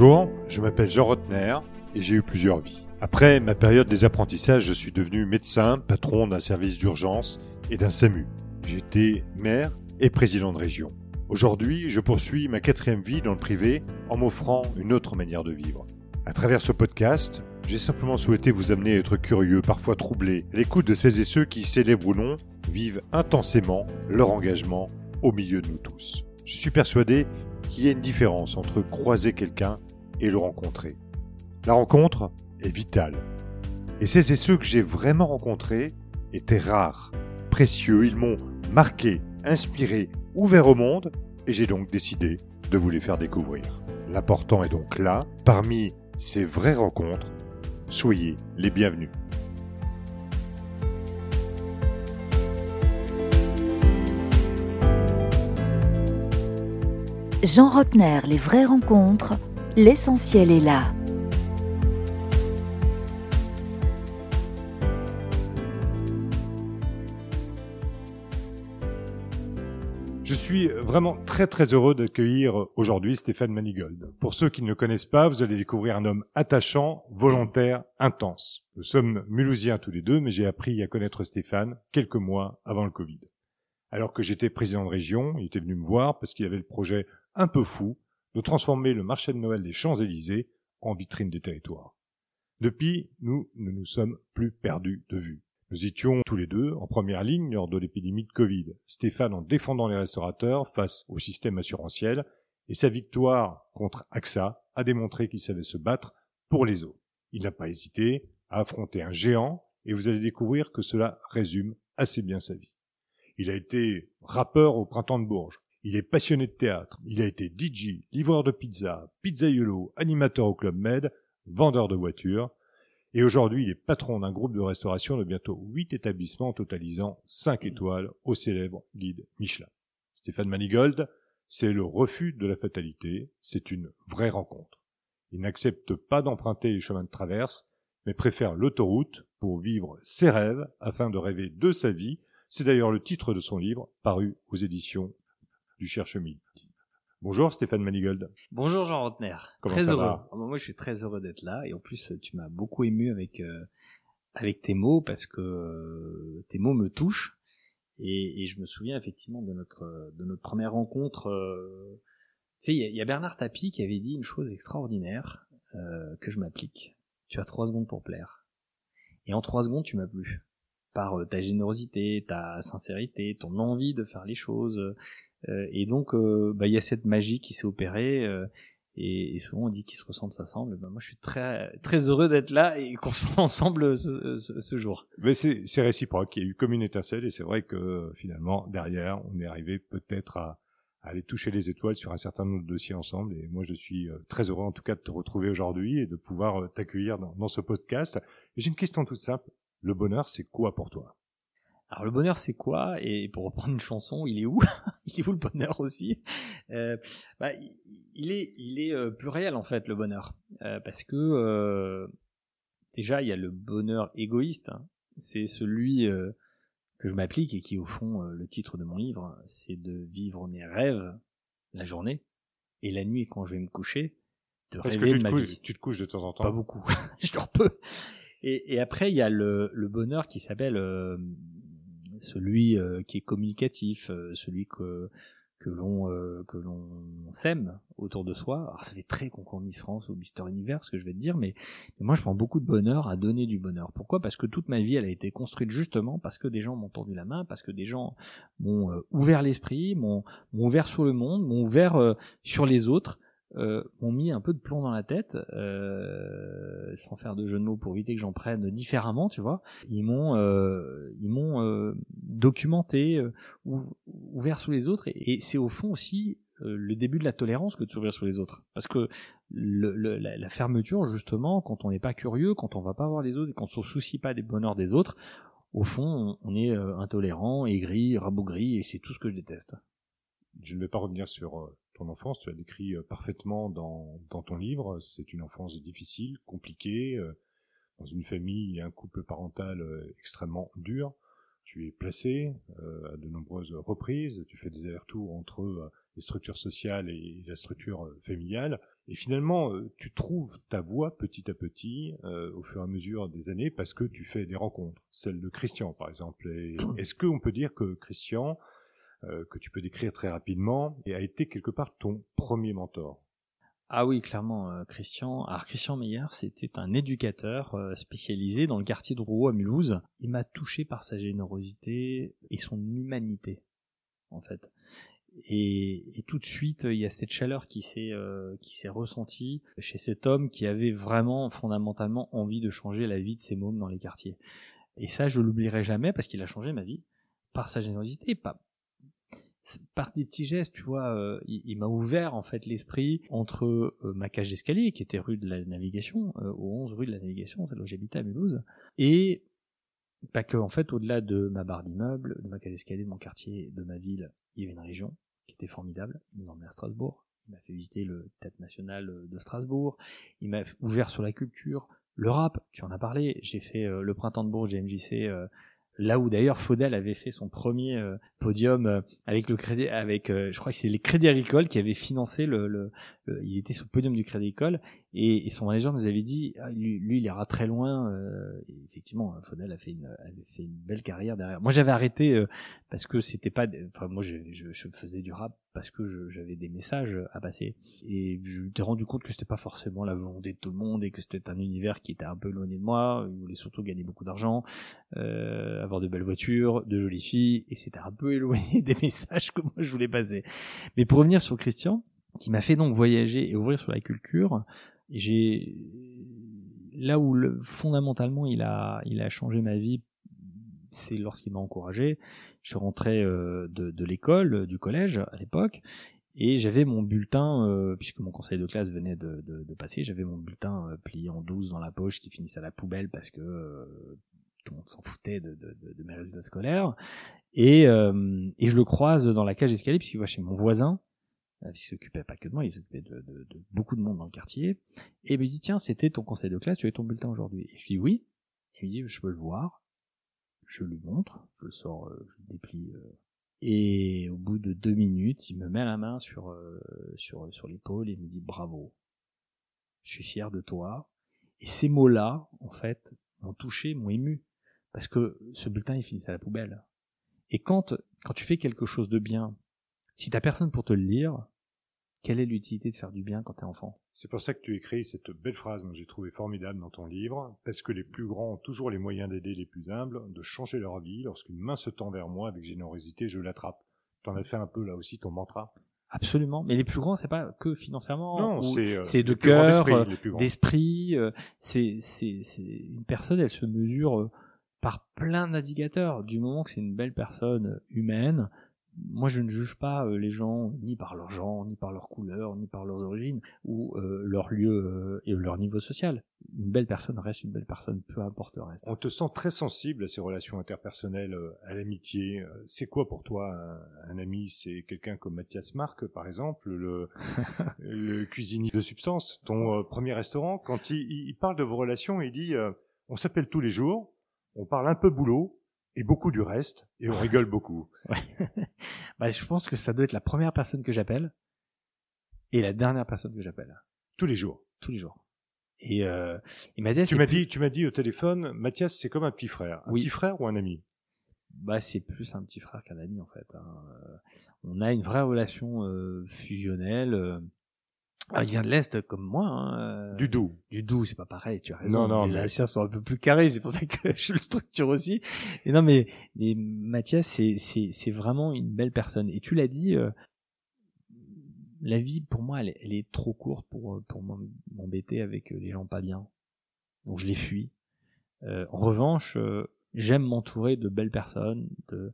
Bonjour, je m'appelle Jean Rotner et j'ai eu plusieurs vies. Après ma période des apprentissages, je suis devenu médecin, patron d'un service d'urgence et d'un SAMU. J'étais maire et président de région. Aujourd'hui, je poursuis ma quatrième vie dans le privé en m'offrant une autre manière de vivre. À travers ce podcast, j'ai simplement souhaité vous amener à être curieux, parfois troublé, à l'écoute de ces et ceux qui, célèbrent ou non, vivent intensément leur engagement au milieu de nous tous. Je suis persuadé qu'il y a une différence entre croiser quelqu'un et le rencontrer. La rencontre est vitale. Et ces et ceux que j'ai vraiment rencontrés étaient rares, précieux, ils m'ont marqué, inspiré, ouvert au monde, et j'ai donc décidé de vous les faire découvrir. L'important est donc là, parmi ces vraies rencontres, soyez les bienvenus. Jean Rotner, les vraies rencontres, l'essentiel est là. Je suis vraiment très très heureux d'accueillir aujourd'hui Stéphane Manigold. Pour ceux qui ne le connaissent pas, vous allez découvrir un homme attachant, volontaire, intense. Nous sommes mulhousiens tous les deux, mais j'ai appris à connaître Stéphane quelques mois avant le Covid. Alors que j'étais président de région, il était venu me voir parce qu'il avait le projet un peu fou de transformer le marché de Noël des Champs-Élysées en vitrine des territoires. Depuis, nous ne nous sommes plus perdus de vue. Nous étions tous les deux en première ligne lors de l'épidémie de Covid. Stéphane en défendant les restaurateurs face au système assurantiel et sa victoire contre AXA a démontré qu'il savait se battre pour les autres. Il n'a pas hésité à affronter un géant et vous allez découvrir que cela résume assez bien sa vie. Il a été rappeur au printemps de Bourges. Il est passionné de théâtre. Il a été DJ, livreur de pizza, pizzaiolo, animateur au Club Med, vendeur de voitures. Et aujourd'hui, il est patron d'un groupe de restauration de bientôt 8 établissements totalisant 5 étoiles au célèbre guide Michelin. Stéphane Manigold, c'est le refus de la fatalité, c'est une vraie rencontre. Il n'accepte pas d'emprunter les chemins de traverse, mais préfère l'autoroute pour vivre ses rêves afin de rêver de sa vie. C'est d'ailleurs le titre de son livre, paru aux éditions du Cherche-Midi. Bonjour Stéphane Manigold. Bonjour Jean Rotner. Comment très ça heureux. va? Bah moi je suis très heureux d'être là et en plus tu m'as beaucoup ému avec euh, avec tes mots parce que euh, tes mots me touchent et, et je me souviens effectivement de notre de notre première rencontre. euh, tu sais il y, y a Bernard Tapie qui avait dit une chose extraordinaire euh, que je m'applique. Tu as trois secondes pour plaire et en trois secondes tu m'as plu par ta générosité, ta sincérité, ton envie de faire les choses. Euh, et donc, euh, bah, il y a cette magie qui s'est opérée. euh, et, et souvent on dit qu'ils se ressentent, ça. Ben, moi, je suis très très heureux d'être là et qu'on soit ensemble ce, ce, ce jour. Mais c'est réciproque. Il y a eu comme une étincelle et c'est vrai que finalement, derrière, on est arrivé peut-être à, à aller toucher les étoiles sur un certain nombre de dossiers ensemble. Et moi, je suis très heureux en tout cas de te retrouver aujourd'hui et de pouvoir t'accueillir dans, dans ce podcast. J'ai une question toute simple. Le bonheur, c'est quoi pour toi? Alors le bonheur, c'est quoi? Et pour reprendre une chanson, il est où? Il est où le bonheur aussi? Euh, bah, il- est, il est euh, plus réel en fait le bonheur, Euh, parce que euh, déjà il y a le bonheur égoïste. hein. C'est celui euh, que je m'applique et qui au fond euh, le titre de mon livre, c'est de vivre mes rêves la journée et la nuit quand je vais me coucher, de Parce que rêver tu de te, ma couches, vie. tu te couches de temps en temps. Pas beaucoup. je dors peu. Et, et après, il y a le, le bonheur qui s'appelle euh, celui euh, qui est communicatif, euh, celui que que l'on euh, que l'on s'aime autour de soi. Alors ça fait très concours Miss France ou Mister Univers ce que je vais te dire, mais, moi je prends beaucoup de bonheur à donner du bonheur. Pourquoi? Parce que toute ma vie elle a été construite justement parce que des gens m'ont tendu la main, parce que des gens m'ont euh, ouvert l'esprit, m'ont ouvert sur le monde, m'ont ouvert sur les autres euh, m'ont mis un peu de plomb dans la tête, euh, sans faire de jeu de mots pour éviter que j'en prenne différemment, tu vois. Ils m'ont, euh, ils m'ont euh, documenté, euh, ouv- ouvert sur les autres, et, c'est au fond aussi euh, le début de la tolérance que de s'ouvrir sur les autres, parce que le, le- la, fermeture, justement, quand on n'est pas curieux, quand on va pas voir les autres, quand on se soucie pas des bonheurs des autres, au fond, on, on est intolérant, aigri, rabougri, et c'est tout ce que je déteste. Je ne vais pas revenir sur ton enfance. Tu as décrit euh, parfaitement dans, dans ton livre. C'est une enfance difficile, compliquée, euh, dans une famille et un couple parental euh, extrêmement dur. Tu es placé euh, à de nombreuses reprises. Tu fais des allers-retours entre les structures sociales et la structure familiale. Et finalement, tu trouves ta voie petit à petit au fur et à mesure des années parce que tu fais des rencontres. Celle de Christian, par exemple. Est-ce qu'on peut dire que Christian, euh, que tu peux décrire très rapidement, a été quelque part ton premier mentor ah oui, clairement, Christian. Alors Christian Meyer, c'était un éducateur spécialisé dans le quartier de Rouault à Mulhouse. Il m'a touché par sa générosité et son humanité, en fait. Et, et, tout de suite, il y a cette chaleur qui s'est euh, qui s'est ressentie chez cet homme qui avait vraiment fondamentalement envie de changer la vie de ses mômes dans les quartiers. Et ça, je l'oublierai jamais parce qu'il a changé ma vie par sa générosité, pas par des petits gestes, tu vois. Euh, il, m'a ouvert en fait l'esprit entre euh, ma cage d'escalier qui était rue de la Navigation, au 11 rue de la Navigation, celle où j'habitais à Mulhouse, et pas que en fait au-delà de ma barre d'immeuble, de ma cage d'escalier, de mon quartier, de ma ville, il y avait une région qui était formidable. Il nous emmenait à Strasbourg. Il m'a fait visiter le Théâtre National euh, de Strasbourg. Il m'a ouvert sur la culture. Le rap, tu en as parlé. J'ai fait euh, le printemps de Bourges, GMJC, euh, là où d'ailleurs Faudel avait fait son premier podium avec le crédit, avec, je crois que c'est les Crédits Agricoles qui avaient financé le, le, il était sur le podium du Crédit Agricole et, et son manager nous avait dit, ah, lui, lui, il ira très loin. Euh, effectivement, Faudel a fait une, avait fait une belle carrière derrière. Moi, j'avais arrêté euh, parce que c'était pas, enfin moi, je, je, je, faisais du rap parce que j'avais des messages à passer et je me suis rendu compte que c'était pas forcément la volonté de tout le monde et que c'était un univers qui était un peu éloigné de moi. Il voulait surtout gagner beaucoup d'argent, euh, avoir de belles voitures, de jolies filles et c'était un peu éloigné des messages que moi je voulais passer. Mais pour revenir sur Christian, qui m'a fait donc voyager et ouvrir sur la culture, j'ai là où le, fondamentalement il a il a changé ma vie c'est lorsqu'il m'a encouragé. Je rentrais euh, de, de l'école du collège à l'époque et j'avais mon bulletin euh, puisque mon conseil de classe venait de, de, de passer j'avais mon bulletin euh, plié en 12 dans la poche qui finissait à la poubelle parce que tout le monde s'en foutait de, de, mes résultats scolaires. Et, et je le croise dans la cage d'escalier puisqu'il va chez mon voisin euh, il s'occupait pas que de moi, il s'occupait de, de, de, beaucoup de monde dans le quartier, et il me dit, tiens, c'était ton conseil de classe, tu as ton bulletin aujourd'hui. Et je dis oui, et il me dit, je peux le voir, je lui montre, je le sors, euh, je le déplie, euh, et au bout de deux minutes, il me met la main sur, sur, sur l'épaule et il me dit, bravo, je suis fier de toi. Et ces mots-là, en fait, m'ont touché, m'ont ému, parce que ce bulletin, il finissait à la poubelle. Et quand, quand tu fais quelque chose de bien, si t'as personne pour te le lire, quelle est l'utilité de faire du bien quand t'es enfant? C'est pour ça que tu écris cette belle phrase que j'ai trouvée formidable dans ton livre, parce que les plus grands ont toujours les moyens d'aider les plus humbles, de changer leur vie. Lorsqu'une main se tend vers moi avec générosité, je l'attrape. T'en as fait un peu là aussi ton mantra? Absolument, mais les plus grands, c'est pas que financièrement. Non, c'est euh, de cœur, d'esprit. Euh, c'est c'est une personne, elle se mesure euh, par plein d'indicateurs. Du moment que c'est une belle personne humaine, moi je ne juge pas euh, les gens ni par leur genre, ni par leur couleur, ni par leurs origines ou euh, leur lieu euh, et leur niveau social. Une belle personne reste une belle personne, peu importe le reste. On te sent très sensible à ces relations interpersonnelles, à l'amitié. C'est quoi pour toi un, ami? C'est quelqu'un comme Mathias Marc, par exemple, le, le cuisinier de substance, ton premier restaurant? Quand il, il, parle de vos relations, il dit on s'appelle tous les jours, on parle un peu boulot, et beaucoup du reste, et on rigole beaucoup. bah, je pense que ça doit être la première personne que j'appelle et la dernière personne que j'appelle. Tous les jours. Tous les jours. Et, euh, et Mathias, tu m'as dit, tu m'as dit au téléphone, Mathias, c'est comme un petit frère. Un petit frère ou un ami? Bah, c'est plus un petit frère qu'un ami en fait. Hein. Euh, on a une vraie relation euh, fusionnelle. Euh, ah, il vient de l'Est comme moi. Hein. Euh, du Doubs. Du Doubs, c'est pas pareil, tu as raison. Non, non, les mais... sont un peu plus carrés, c'est pour ça que je le structure aussi. Et non, mais, mais Mathias, c'est, c'est, c'est vraiment une belle personne. Et tu l'as dit, euh, la vie, pour moi, elle, elle, est trop courte pour, euh, pour m'embêter avec les gens pas bien. Donc je les fuis. Euh, en revanche, j'aime m'entourer de belles personnes, de,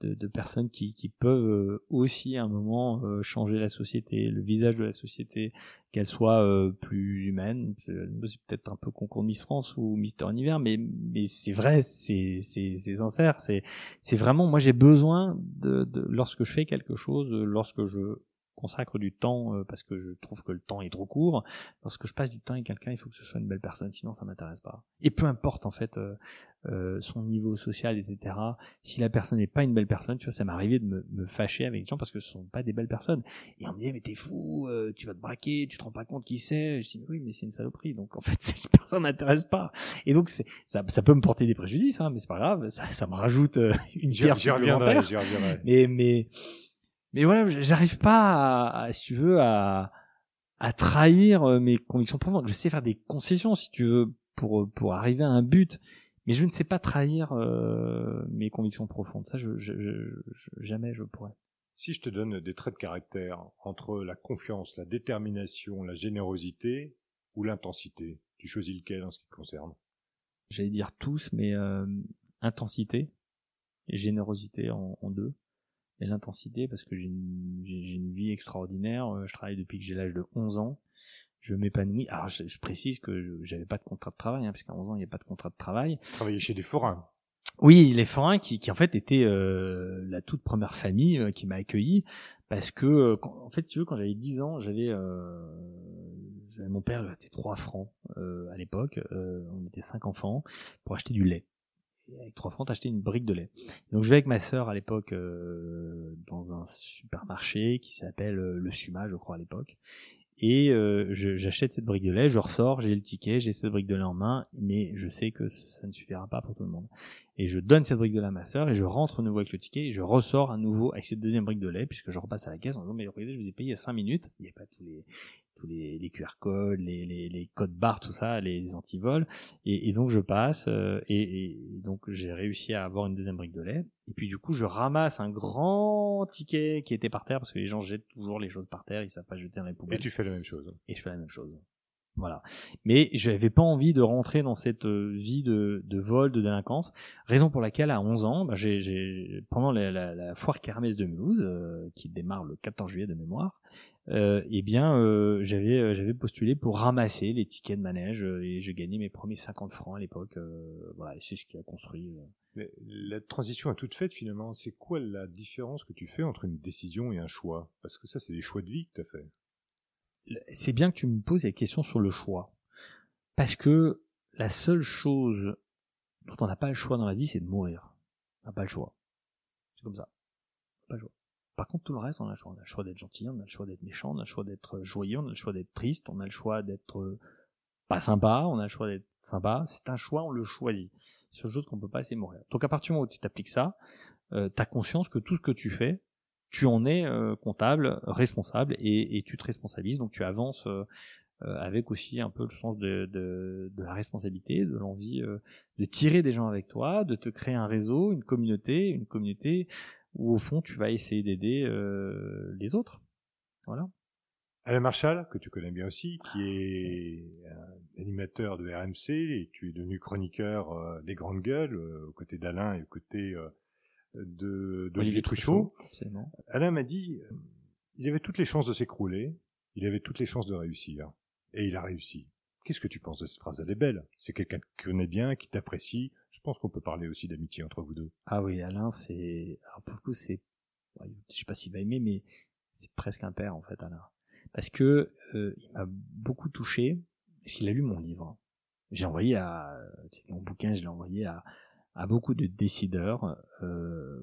de, de, personnes qui, qui peuvent euh, aussi à un moment euh, changer la société, le visage de la société, qu'elle soit euh, plus humaine. C'est peut-être un peu concours de Miss France ou Mister Univers, mais, mais c'est vrai, c'est sincère. C'est vraiment, moi j'ai besoin de, de, lorsque je fais quelque chose, lorsque je consacre du temps euh, parce que je trouve que le temps est trop court. Lorsque je passe du temps avec quelqu'un, il faut que ce soit une belle personne, sinon ça m'intéresse pas. Et peu importe en fait euh, euh, son niveau social, etc. Si la personne n'est pas une belle personne, tu vois, ça m'est arrivé de me, me, fâcher avec des gens parce que ce sont pas des belles personnes. Et on me dit mais t'es fou, tu vas te braquer, tu te rends pas compte qui c'est. Je dis oui mais c'est une saloperie, donc en fait cette personne m'intéresse pas. Et donc c'est ça, ça peut me porter des préjudices, hein, mais c'est pas grave, ça, ça me rajoute une pierre supplémentaire. Mais mais mais voilà, j'arrive pas, à, si tu veux, à, à trahir euh, mes convictions profondes. Je sais faire des concessions, si tu veux, pour pour arriver à un but, mais je ne sais pas trahir euh, mes convictions profondes. Ça, je, je, je, jamais je pourrais. Si je te donne des traits de caractère entre la confiance, la détermination, la générosité ou l'intensité, tu choisis lequel en ce qui te concerne? J'allais dire tous, mais euh, intensité et générosité en, en deux et l'intensité parce que j'ai une, une, vie extraordinaire. Euh, je travaille depuis que j'ai l'âge de 11 ans. Je m'épanouis. Alors, je, je, précise que j'avais pas de contrat de travail, hein, parce qu'à 11 ans, il n'y a pas de contrat de travail. Travailler chez des forains. Oui, les forains qui, qui en fait étaient euh, la toute première famille euh, qui m'a accueilli parce que euh, en fait tu veux quand j'avais 10 ans j'avais mon père était 3 francs à l'époque on était cinq enfants pour acheter du lait avec trois francs, t'achetais une brique de lait. Donc je vais avec ma sœur à l'époque euh, dans un supermarché qui s'appelle euh, le Suma, je crois à l'époque. Et euh, j'achète cette brique de lait, je ressors, j'ai le ticket, j'ai cette brique de lait en main, mais je sais que ça ne suffira pas pour tout le monde. Et je donne cette brique de lait à ma sœur et je rentre à nouveau avec le ticket et je ressors à nouveau avec cette deuxième brique de lait puisque je repasse à la caisse en disant mais regardez je vous ai payé il y a 5 minutes, il n'y a pas tous les tous les, les QR codes, les, les, les, codes barres, tout ça, les antivols. Et, et donc je passe euh, et, et, donc j'ai réussi à avoir une deuxième brique de lait. Et puis du coup je ramasse un grand ticket qui était par terre parce que les gens jettent toujours les choses par terre, ils savent pas jeter dans les poubelles. Et tu fais la même chose. Et je fais la même chose. Voilà. Mais je n'avais pas envie de rentrer dans cette euh, vie de, de vol, de délinquance. Raison pour laquelle, à 11 ans, bah, j'ai, pendant la, la, la, foire Kermesse de Mulhouse, euh, qui démarre le 14 juillet de mémoire, euh, eh bien, euh, j'avais euh, j'avais postulé pour ramasser les tickets de manège et j'ai gagné mes premiers 50 francs à l'époque. voilà, c'est ce qui a construit. Mais la transition à toute faite finalement, c'est quoi la différence que tu fais entre une décision et un choix? Parce que ça, c'est des choix de vie que tu as fait. C'est bien que tu me poses la question sur le choix, parce que la seule chose dont on n'a pas le choix dans la vie, c'est de mourir. On n'a pas le choix. C'est comme ça. Pas le choix. Par contre, tout le reste, on a le choix. On a le choix d'être gentil, on a le choix d'être méchant, on a le choix d'être joyeux, on a le choix d'être triste, on a le choix d'être euh, pas sympa, on a le choix d'être sympa. C'est un choix, on le choisit. C'est une chose qu'on peut pas, c'est mourir. Donc à partir du moment où tu t'appliques ça, euh, conscience que tout ce que tu fais, tu en es euh, comptable, responsable, et, et, tu te responsabilises. Donc tu avances euh, avec aussi un peu le sens de, de, de la responsabilité, de l'envie de tirer des gens avec toi, de te créer un réseau, une communauté, une communauté où au fond tu vas essayer d'aider euh, les autres. Voilà. Alain Marshall, que tu connais bien aussi, qui est animateur de RMC, et tu es devenu chroniqueur euh, des grandes gueules, euh, aux côtés d'Alain et aux côtés de d'Olivier Truchot. Alain m'a dit, il avait toutes les chances de s'écrouler, il avait toutes les chances de réussir, et il a réussi. Qu'est-ce que tu penses de cette phrase? Elle est belle. C'est quelqu'un que tu connais bien, qui t'apprécie. Je pense qu'on peut parler aussi d'amitié entre vous deux. Ah oui, Alain, c'est, alors pour le coup, c'est, je sais pas s'il va aimer, mais c'est presque un père en fait, Alain, parce que euh, il m'a beaucoup touché. Parce qu'il a lu mon livre. J'ai envoyé à, mon bouquin, je l'ai envoyé à, à beaucoup de décideurs. Euh,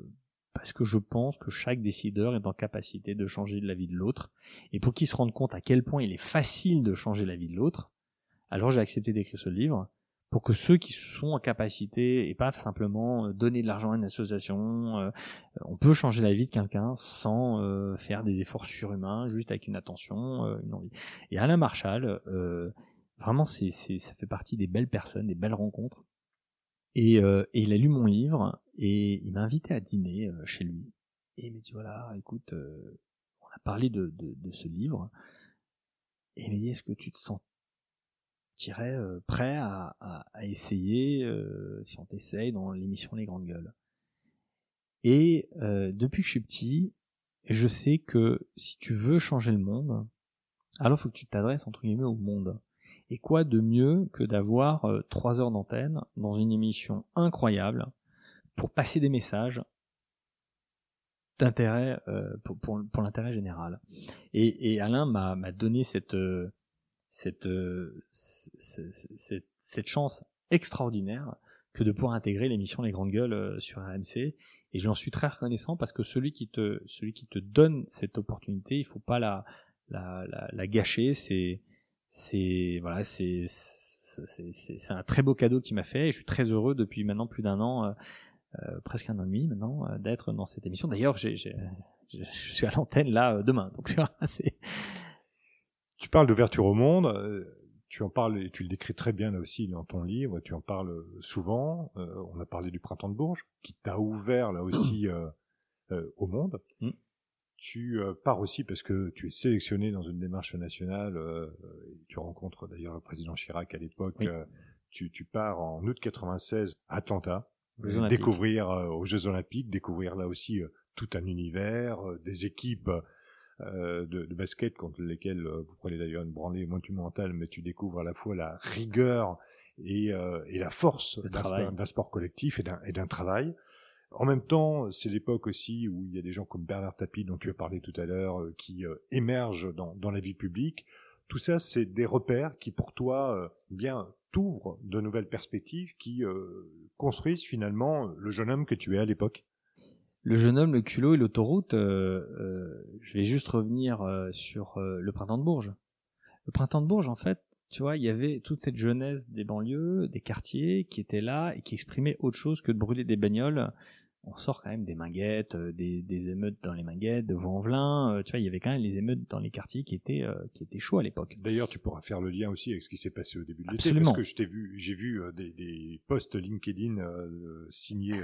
parce que je pense que chaque décideur est en capacité de changer la vie de l'autre, et pour qu'il se rende compte à quel point il est facile de changer la vie de l'autre, alors j'ai accepté d'écrire ce livre pour que ceux qui sont en capacité et pas simplement euh, donner de l'argent à une association, euh, on peut changer la vie de quelqu'un sans euh, faire des efforts surhumains, juste avec une attention, une envie. Et Alain Marshall, vraiment, c'est, c'est, ça fait partie des belles personnes, des belles rencontres. Et, et il a lu mon livre et il m'a invité à dîner chez lui. Et il m'a dit voilà, écoute, on a parlé de, de, de ce livre. Et il m'a dit est-ce que tu te sens dirais, euh, prêt à, à, à essayer, euh, si on t'essaye, dans l'émission Les Grandes Gueules? Et euh, depuis que je suis petit, je sais que si tu veux changer le monde, alors faut que tu t'adresses entre guillemets au monde. Et quoi de mieux que d'avoir trois heures d'antenne dans une émission incroyable pour passer des messages d'intérêt euh, pour, pour, l'intérêt général. Et, et Alain m'a, donné cette, cette, cette, cette, chance extraordinaire que de pouvoir intégrer l'émission Les Grandes Gueules sur RMC. Et j'en suis très reconnaissant parce que celui qui te, celui qui te donne cette opportunité, il faut pas la, la, la, la gâcher. C'est, c'est, voilà, c'est, c'est un très beau cadeau qu'il m'a fait et je suis très heureux depuis maintenant plus d'un an, euh, euh, presque un an et demi maintenant, euh, d'être dans cette émission. D'ailleurs, j'ai, je suis à l'antenne là demain, donc tu vois, c'est. Tu parles d'ouverture au monde. Tu en parles et tu le décris très bien là aussi dans ton livre. Tu en parles souvent. on a parlé du printemps de Bourges qui t'a ouvert là aussi au monde. Mm. Tu euh, pars aussi parce que tu es sélectionné dans une démarche nationale. Euh, tu rencontres d'ailleurs le président Chirac à l'époque. Euh, tu, tu, pars en août 96 à Atlanta, découvrir aux Jeux Olympiques, découvrir là aussi tout un univers, des équipes de, de, basket contre lesquelles vous prenez d'ailleurs une branlée monumentale, mais tu découvres à la fois la rigueur et, et la force d'un sport, sport, collectif et d'un travail. En même temps, c'est l'époque aussi où il y a des gens comme Bernard Tapie, dont tu as parlé tout à l'heure, euh, qui euh, émergent dans, dans, la vie publique. Tout ça, c'est des repères qui, pour toi, euh, bien t'ouvrent de nouvelles perspectives, qui construisent finalement le jeune homme que tu es à l'époque. Le jeune homme, le culot et l'autoroute. je vais juste revenir sur le printemps de Bourges. Le printemps de Bourges, en fait, tu vois, il y avait toute cette jeunesse des banlieues, des quartiers qui était là et qui exprimait autre chose que de brûler des bagnoles on sort quand même des minguettes, euh, des, des émeutes dans les minguettes, de Vaux-en-Velin. Euh, tu vois, il y avait quand même les émeutes dans les quartiers qui étaient euh, qui étaient chauds à l'époque. D'ailleurs, tu pourras faire le lien aussi avec ce qui s'est passé au début de l'été, parce que je t'ai vu, j'ai vu des, des posts LinkedIn signés.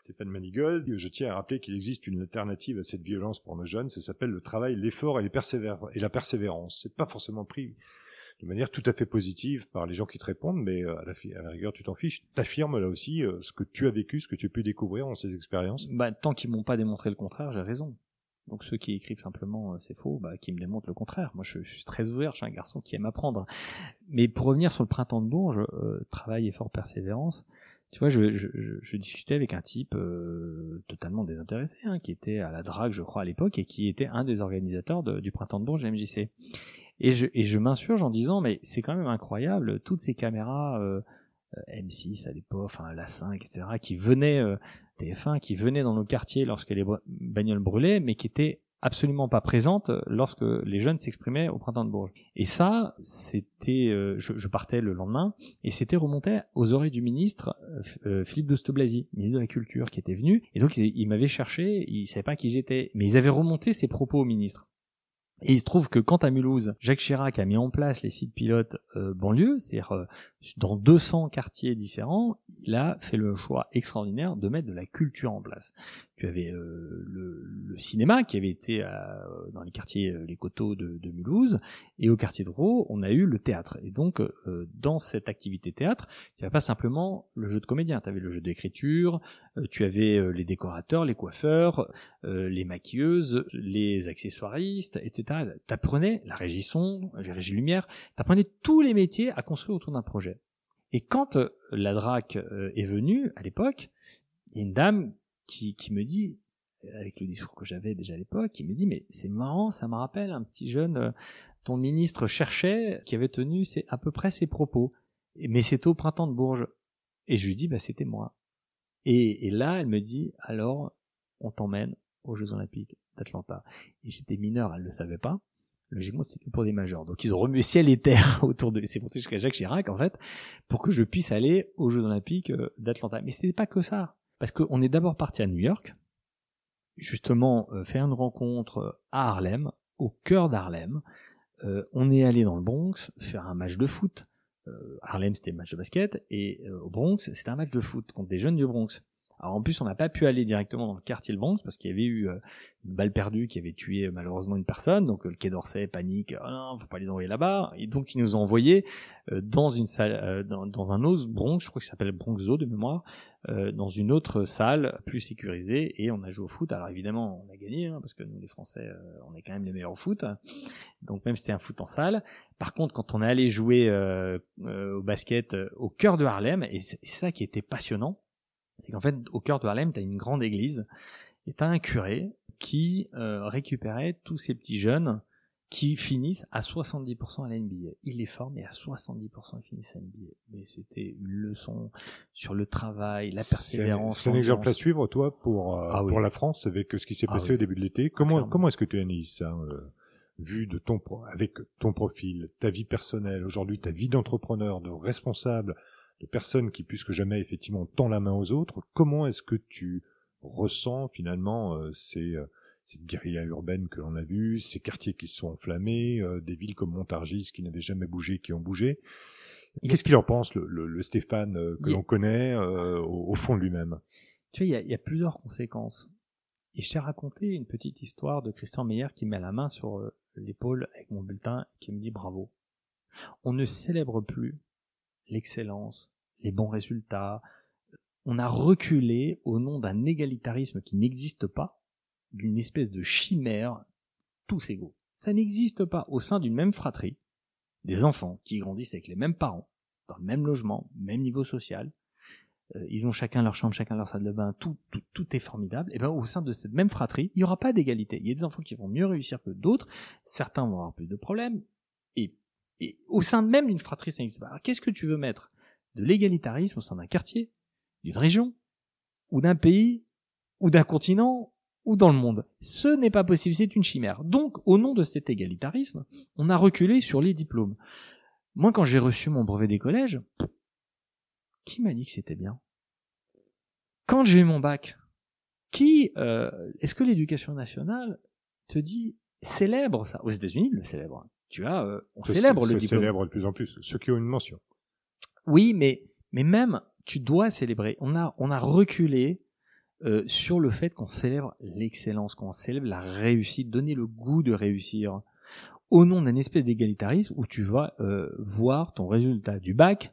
Stéphane Manigold, je tiens à rappeler qu'il existe une alternative à cette violence pour nos jeunes, ça s'appelle le travail, l'effort et, les et la persévérance. C'est pas forcément pris de manière tout à fait positive par les gens qui te répondent, mais euh, à la, à la rigueur, tu t'en fiches. T'affirmes là aussi euh, ce que tu as vécu, ce que tu as pu découvrir dans ces expériences. Bah, tant qu'ils m'ont pas démontré le contraire, j'ai raison. Donc ceux qui écrivent simplement euh, c'est faux, bah, qui me démontrent le contraire. Moi, je, suis très ouvert, je suis un garçon qui aime apprendre. Mais pour revenir sur le printemps de Bourges, travail, effort, persévérance. Tu vois, je, je, je discutais avec un type totalement désintéressé, hein, qui était à la drague, je crois, à l'époque, et qui était un des organisateurs du printemps de Bourges MJC. Et je, et je m'insurge en disant, mais c'est quand même incroyable, toutes ces caméras euh, M6 à l'époque, enfin la 5, etc., qui venaient, euh, TF1, qui venaient dans nos quartiers lorsque les bagnoles brûlaient, mais qui étaient absolument pas présentes lorsque les jeunes s'exprimaient au printemps de Bourges. Et ça, c'était, euh, je, partais le lendemain, et c'était remonté aux oreilles du ministre euh, Philippe Douste-Blazy, ministre de la Culture, qui était venu, et donc il, m'avait cherché, il savait pas qui j'étais, mais ils avaient remonté ses propos au ministre. Et il se trouve que quand à Mulhouse, Jacques Chirac a mis en place les sites pilotes euh, banlieue, c'est-à-dire euh, dans 200 quartiers différents, il a fait le choix extraordinaire de mettre de la culture en place. Tu avais euh, le, le, cinéma qui avait été dans les quartiers les coteaux de, de, Mulhouse, et au quartier de Raux, on a eu le théâtre. Et donc, dans cette activité théâtre, tu n'avais pas simplement le jeu de comédien, tu avais le jeu d'écriture, tu avais les décorateurs, les coiffeurs, les maquilleuses, les accessoiristes, etc T'apprenais la régie son, les régies lumière, t'apprenais tous les métiers à construire autour d'un projet. Et quand euh, la DRAC euh, est venue, à l'époque, il y a une dame qui, qui me dit, avec le discours que j'avais déjà à l'époque, qui me dit, mais c'est marrant, ça me rappelle un petit jeune, euh, ton ministre cherchait, qui avait tenu c'est à peu près ses propos. Mais c'était au printemps de Bourges. Et je lui dis, bah, c'était moi. Et, et là, elle me dit, alors, on t'emmène aux Jeux Olympiques d'Atlanta. Et j'étais mineur, elle ne le savait pas. Logiquement, c'était pour des majeurs. Donc, ils ont remué ciel et terre autour de, c'est monté jusqu'à Jacques Chirac, en fait, pour que je puisse aller aux Jeux Olympiques euh, d'Atlanta. Mais c'était pas que ça. Parce qu'on est d'abord parti à New York, justement, euh, faire une rencontre euh, à Harlem, au cœur d'Harlem. on est allé dans le Bronx faire un match de foot. Harlem, c'était un match de basket, et au Bronx, c'était un match de foot contre des jeunes du Bronx. Alors en plus, on n'a pas pu aller directement dans le quartier de Bronx parce qu'il y avait eu euh, une balle perdue qui avait tué euh, malheureusement une personne. Donc euh, le Quai d'Orsay panique, oh non, faut pas les envoyer là-bas. Et donc ils nous ont envoyés dans une salle, dans, un autre Bronx, je crois qu'il s'appelle Bronx Zoo de mémoire, dans une autre salle plus sécurisée. Et on a joué au foot. Alors évidemment, on a gagné hein, parce que nous les Français, on est quand même les meilleurs au foot. Donc même c'était un foot en salle. Par contre, quand on est allé jouer au basket au cœur de Harlem, et c'est ça qui était passionnant c'est qu'en fait, au cœur de Harlem, tu as une grande église, et tu as un curé qui euh, récupérait tous ces petits jeunes qui finissent à 70% à la NBA. Il les forme et à 70% ils finissent à la NBA. Mais c'était une leçon sur le travail, la persévérance. c'est un exemple à suivre, toi, pour, euh, Ah oui. pour la France, avec ce qui s'est Ah passé oui. au début de l'été. Comment, Clairement. comment est-ce que tu analyses ça, euh, vu de ton, avec ton profil, ta vie personnelle, aujourd'hui ta vie d'entrepreneur, de responsable, de personne qui plus que jamais effectivement tend la main aux autres, comment est-ce que tu ressens finalement euh, ces, euh, cette guérilla urbaine que l'on a vue, ces quartiers qui se sont enflammés, euh, des villes comme Montargis qui n'avaient jamais bougé, qui ont bougé? Qu'est-ce qu'il en pense, le, le- le Stéphane euh, que l'on connaît euh, au, au fond de lui-même? Tu vois, il y a, il y a plusieurs conséquences. Et je t'ai raconté une petite histoire de Christian Meyer qui met la main sur euh, l'épaule avec mon bulletin et qui me dit bravo. On ne célèbre plus l'excellence, les bons résultats. On a reculé au nom d'un égalitarisme qui n'existe pas, d'une espèce de chimère, tous égaux. Ça n'existe pas au sein d'une même fratrie, des enfants qui grandissent avec les mêmes parents, dans le même logement, même niveau social, euh, ils ont chacun leur chambre, chacun leur salle de bain, tout, tout, tout est formidable. Et ben au sein de cette même fratrie, il n'y aura pas d'égalité. Il y a des enfants qui vont mieux réussir que d'autres, certains vont avoir plus de problèmes. Et, au sein de même d'une fratrie, ça n'existe pas. Qu'est-ce que tu veux mettre? De l'égalitarisme au sein d'un quartier, d'une région, ou d'un pays, ou d'un continent, ou dans le monde? Ce n'est pas possible, c'est une chimère. Donc, au nom de cet égalitarisme, on a reculé sur les diplômes. Moi, quand j'ai reçu mon brevet des collèges, qui m'a dit que c'était bien? Quand j'ai eu mon bac, qui euh, est-ce que l'éducation nationale te dit célèbre ça Aux États-Unis, ils le célèbre. Tu as, euh, on célèbre le diplôme. célèbre de plus en plus ceux qui ont une mention. Oui, mais mais même tu dois célébrer. On a on a reculé euh, sur le fait qu'on célèbre l'excellence, qu'on célèbre la réussite, donner le goût de réussir au nom d'un espèce d'égalitarisme où tu vas euh, voir ton résultat du bac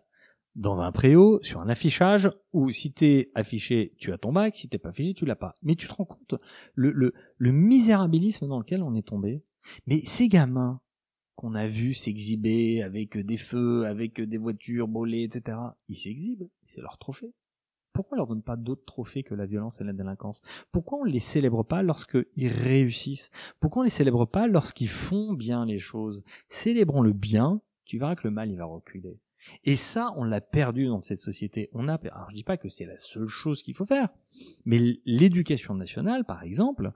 dans un préau sur un affichage où si t'es affiché tu as ton bac, si t'es pas affiché tu l'as pas. Mais tu te rends compte le, le le misérabilisme dans lequel on est tombé. Mais ces gamins qu'on a vu s'exhiber avec des feux, avec des voitures brûlées, etc. Ils s'exhibent, c'est leur trophée. Pourquoi on leur donne pas d'autres trophées que la violence et la délinquance? Pourquoi on les célèbre pas lorsqu'ils réussissent? Pourquoi on les célèbre pas lorsqu'ils font bien les choses? Célébrons le bien, tu verras que le mal il va reculer. Et ça, on l'a perdu dans cette société. On a, alors je dis pas que c'est la seule chose qu'il faut faire, mais l'éducation nationale, par exemple,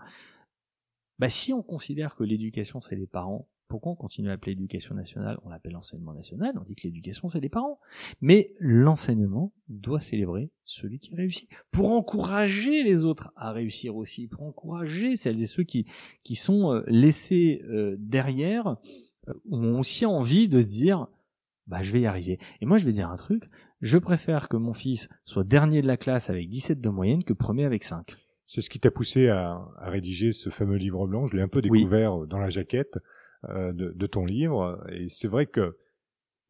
bah si on considère que l'éducation c'est les parents, pourquoi on continue à l'appeler éducation nationale On l'appelle enseignement national, on dit que l'éducation c'est les parents. Mais l'enseignement doit célébrer celui qui réussit, pour encourager les autres à réussir aussi, pour encourager celles et ceux qui, qui sont euh, laissés euh, derrière, euh, ont aussi envie de se dire, bah je vais y arriver. Et moi je vais dire un truc, je préfère que mon fils soit dernier de la classe avec 17 de moyenne que premier avec 5. C'est ce qui t'a poussé à, à rédiger ce fameux livre blanc. Je l'ai un peu Oui. découvert dans la jaquette de, de ton livre. Et c'est vrai que...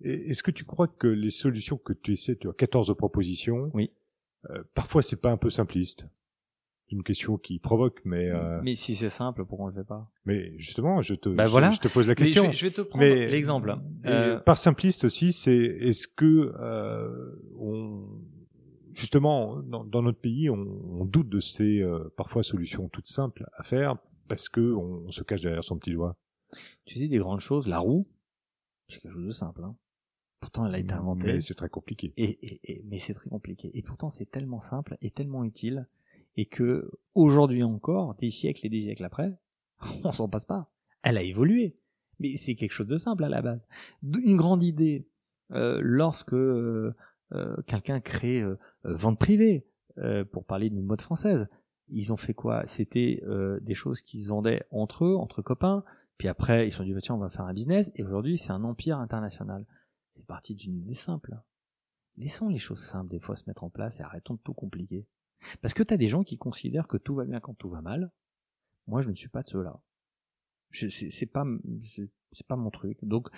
Est-ce que tu crois que les solutions que tu essaies, tu as 14 propositions, Oui. euh, parfois c'est pas un peu simpliste? C'est une question qui provoque, mais, euh, Mais si c'est simple, pourquoi on le fait pas? mais justement, je te, Bah je, voilà. je te pose la Mais question. je, vais, je vais te prendre Mais- l'exemple. Euh, par simpliste aussi, c'est est-ce que euh, on justement dans, dans notre pays, on, on doute de ces euh, parfois solutions toutes simples à faire parce que on, on se cache derrière son petit doigt? Tu sais, des grandes choses, la roue, c'est quelque chose de simple. Hein. Pourtant, elle a été inventée. Mais c'est très compliqué. Et, et, et- mais c'est très compliqué. Et pourtant, c'est tellement simple et tellement utile. Et que, aujourd'hui encore, des siècles et des siècles après, on s'en passe pas. Elle a évolué. Mais c'est quelque chose de simple à la base. Une grande idée, euh, lorsque euh, euh, quelqu'un crée vente privée, pour parler d'une mode française, ils ont fait quoi? C'était des choses qui se vendaient entre eux, entre copains. Puis après, ils se sont dit, bah, tiens, on va faire un business. Et aujourd'hui, c'est un empire international. C'est parti d'une idée simple. Laissons les choses simples des fois se mettre en place et arrêtons de tout compliquer. Parce que t'as des gens qui considèrent que tout va bien quand tout va mal. Moi, je ne suis pas de ceux-là. C'est pas, c'est c'est pas mon truc. Donc,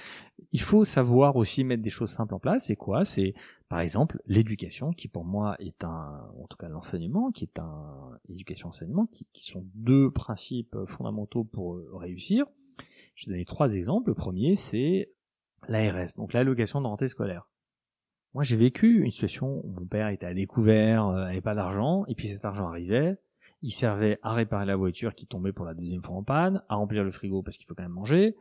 il faut savoir aussi mettre des choses simples en place. C'est quoi? C'est, par exemple, l'éducation, qui pour moi est un, en tout cas l'enseignement, qui est un éducation-enseignement, qui, qui sont deux principes fondamentaux pour euh, réussir. Je vais donner trois exemples. Le premier, c'est l'ARS, donc l'allocation de rentrée scolaire. Moi, j'ai vécu une situation où mon père était à découvert, euh, avait pas d'argent, et puis cet argent arrivait, il servait à réparer la voiture qui tombait pour la deuxième fois en panne, à remplir le frigo parce qu'il faut quand même manger.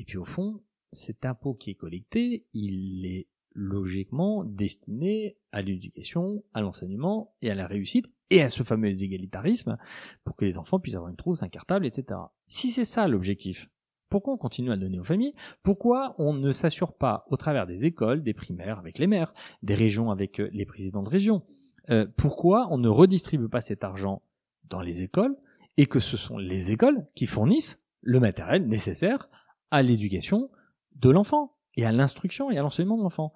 Et puis au fond, cet impôt qui est collecté, il est logiquement destiné à l'éducation, à l'enseignement et à la réussite et à ce fameux égalitarisme pour que les enfants puissent avoir une trousse, un cartable, etc. Si c'est ça l'objectif, pourquoi on continue à donner aux familles? Pourquoi on ne s'assure pas, au travers des écoles, des primaires avec les maires, des régions avec euh, les présidents de région, euh, pourquoi on ne redistribue pas cet argent dans les écoles et que ce sont les écoles qui fournissent le matériel nécessaire à l'éducation de l'enfant et à l'instruction et à l'enseignement de l'enfant?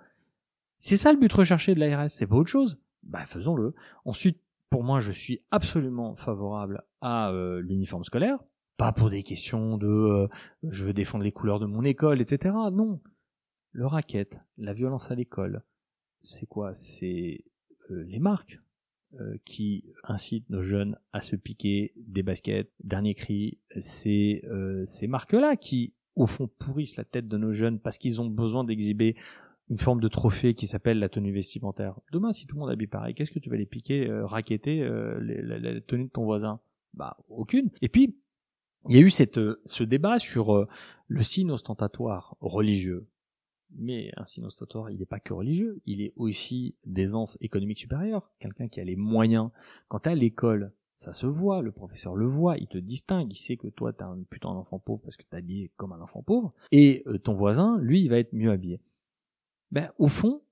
C'est ça le but recherché de l'ARS, c'est pas autre chose? Bah faisons-le. Ensuite, pour moi, je suis absolument favorable à euh, l'uniforme scolaire, pas pour des questions de euh, je veux défendre les couleurs de mon école, etc. Non. Le racket, la violence à l'école, c'est quoi? C'est euh, les marques qui incitent nos jeunes à se piquer des baskets, dernier cri. C'est ces marques-là qui au fond pourrissent la tête de nos jeunes parce qu'ils ont besoin d'exhiber une forme de trophée qui s'appelle la tenue vestimentaire. Demain, si tout le monde habille pareil, qu'est-ce que tu vas les piquer, euh, raqueter euh, la, tenue de ton voisin? Bah, aucune. Et puis, il y a eu cette, euh, ce débat sur euh, le signe ostentatoire religieux. Mais un signe ostentatoire, il n'est pas que religieux, il est aussi d'aisance économique supérieure. Quelqu'un qui a les moyens. Quand tu à l'école, ça se voit, le professeur le voit, il te distingue, il sait que toi t'es un putain d'enfant pauvre parce que t'es habillé comme un enfant pauvre, et euh, ton voisin, lui, il va être mieux habillé. Ben, au fond,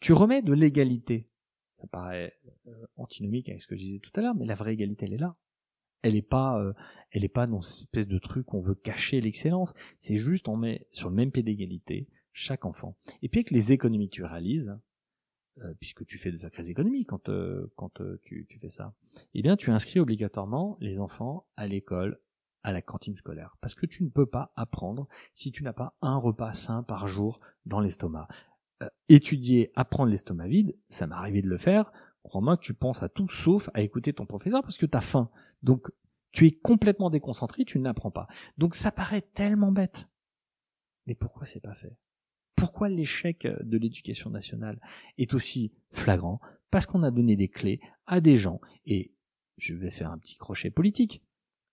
tu remets de l'égalité. Ça paraît antinomique avec ce que je disais tout à l'heure, mais la vraie égalité, elle est là. Elle est pas, euh, elle est pas dans cette espèce de truc où on veut cacher l'excellence. C'est juste on met sur le même pied d'égalité chaque enfant. Et puis avec les économies que tu réalises, euh, puisque tu fais des sacrées économies quand, euh, quand euh, tu, tu, fais ça, eh bien tu inscris obligatoirement les enfants à l'école, à la cantine scolaire. Parce que tu ne peux pas apprendre si tu n'as pas un repas sain par jour dans l'estomac. étudier, apprendre l'estomac vide, ça m'est arrivé de le faire, crois-moi que tu penses à tout sauf à écouter ton professeur parce que tu as faim. Donc tu es complètement déconcentré, tu n'apprends pas. Donc ça paraît tellement bête. Mais pourquoi c'est pas fait? Pourquoi l'échec de l'éducation nationale est aussi flagrant? Parce qu'on a donné des clés à des gens, et je vais faire un petit crochet politique,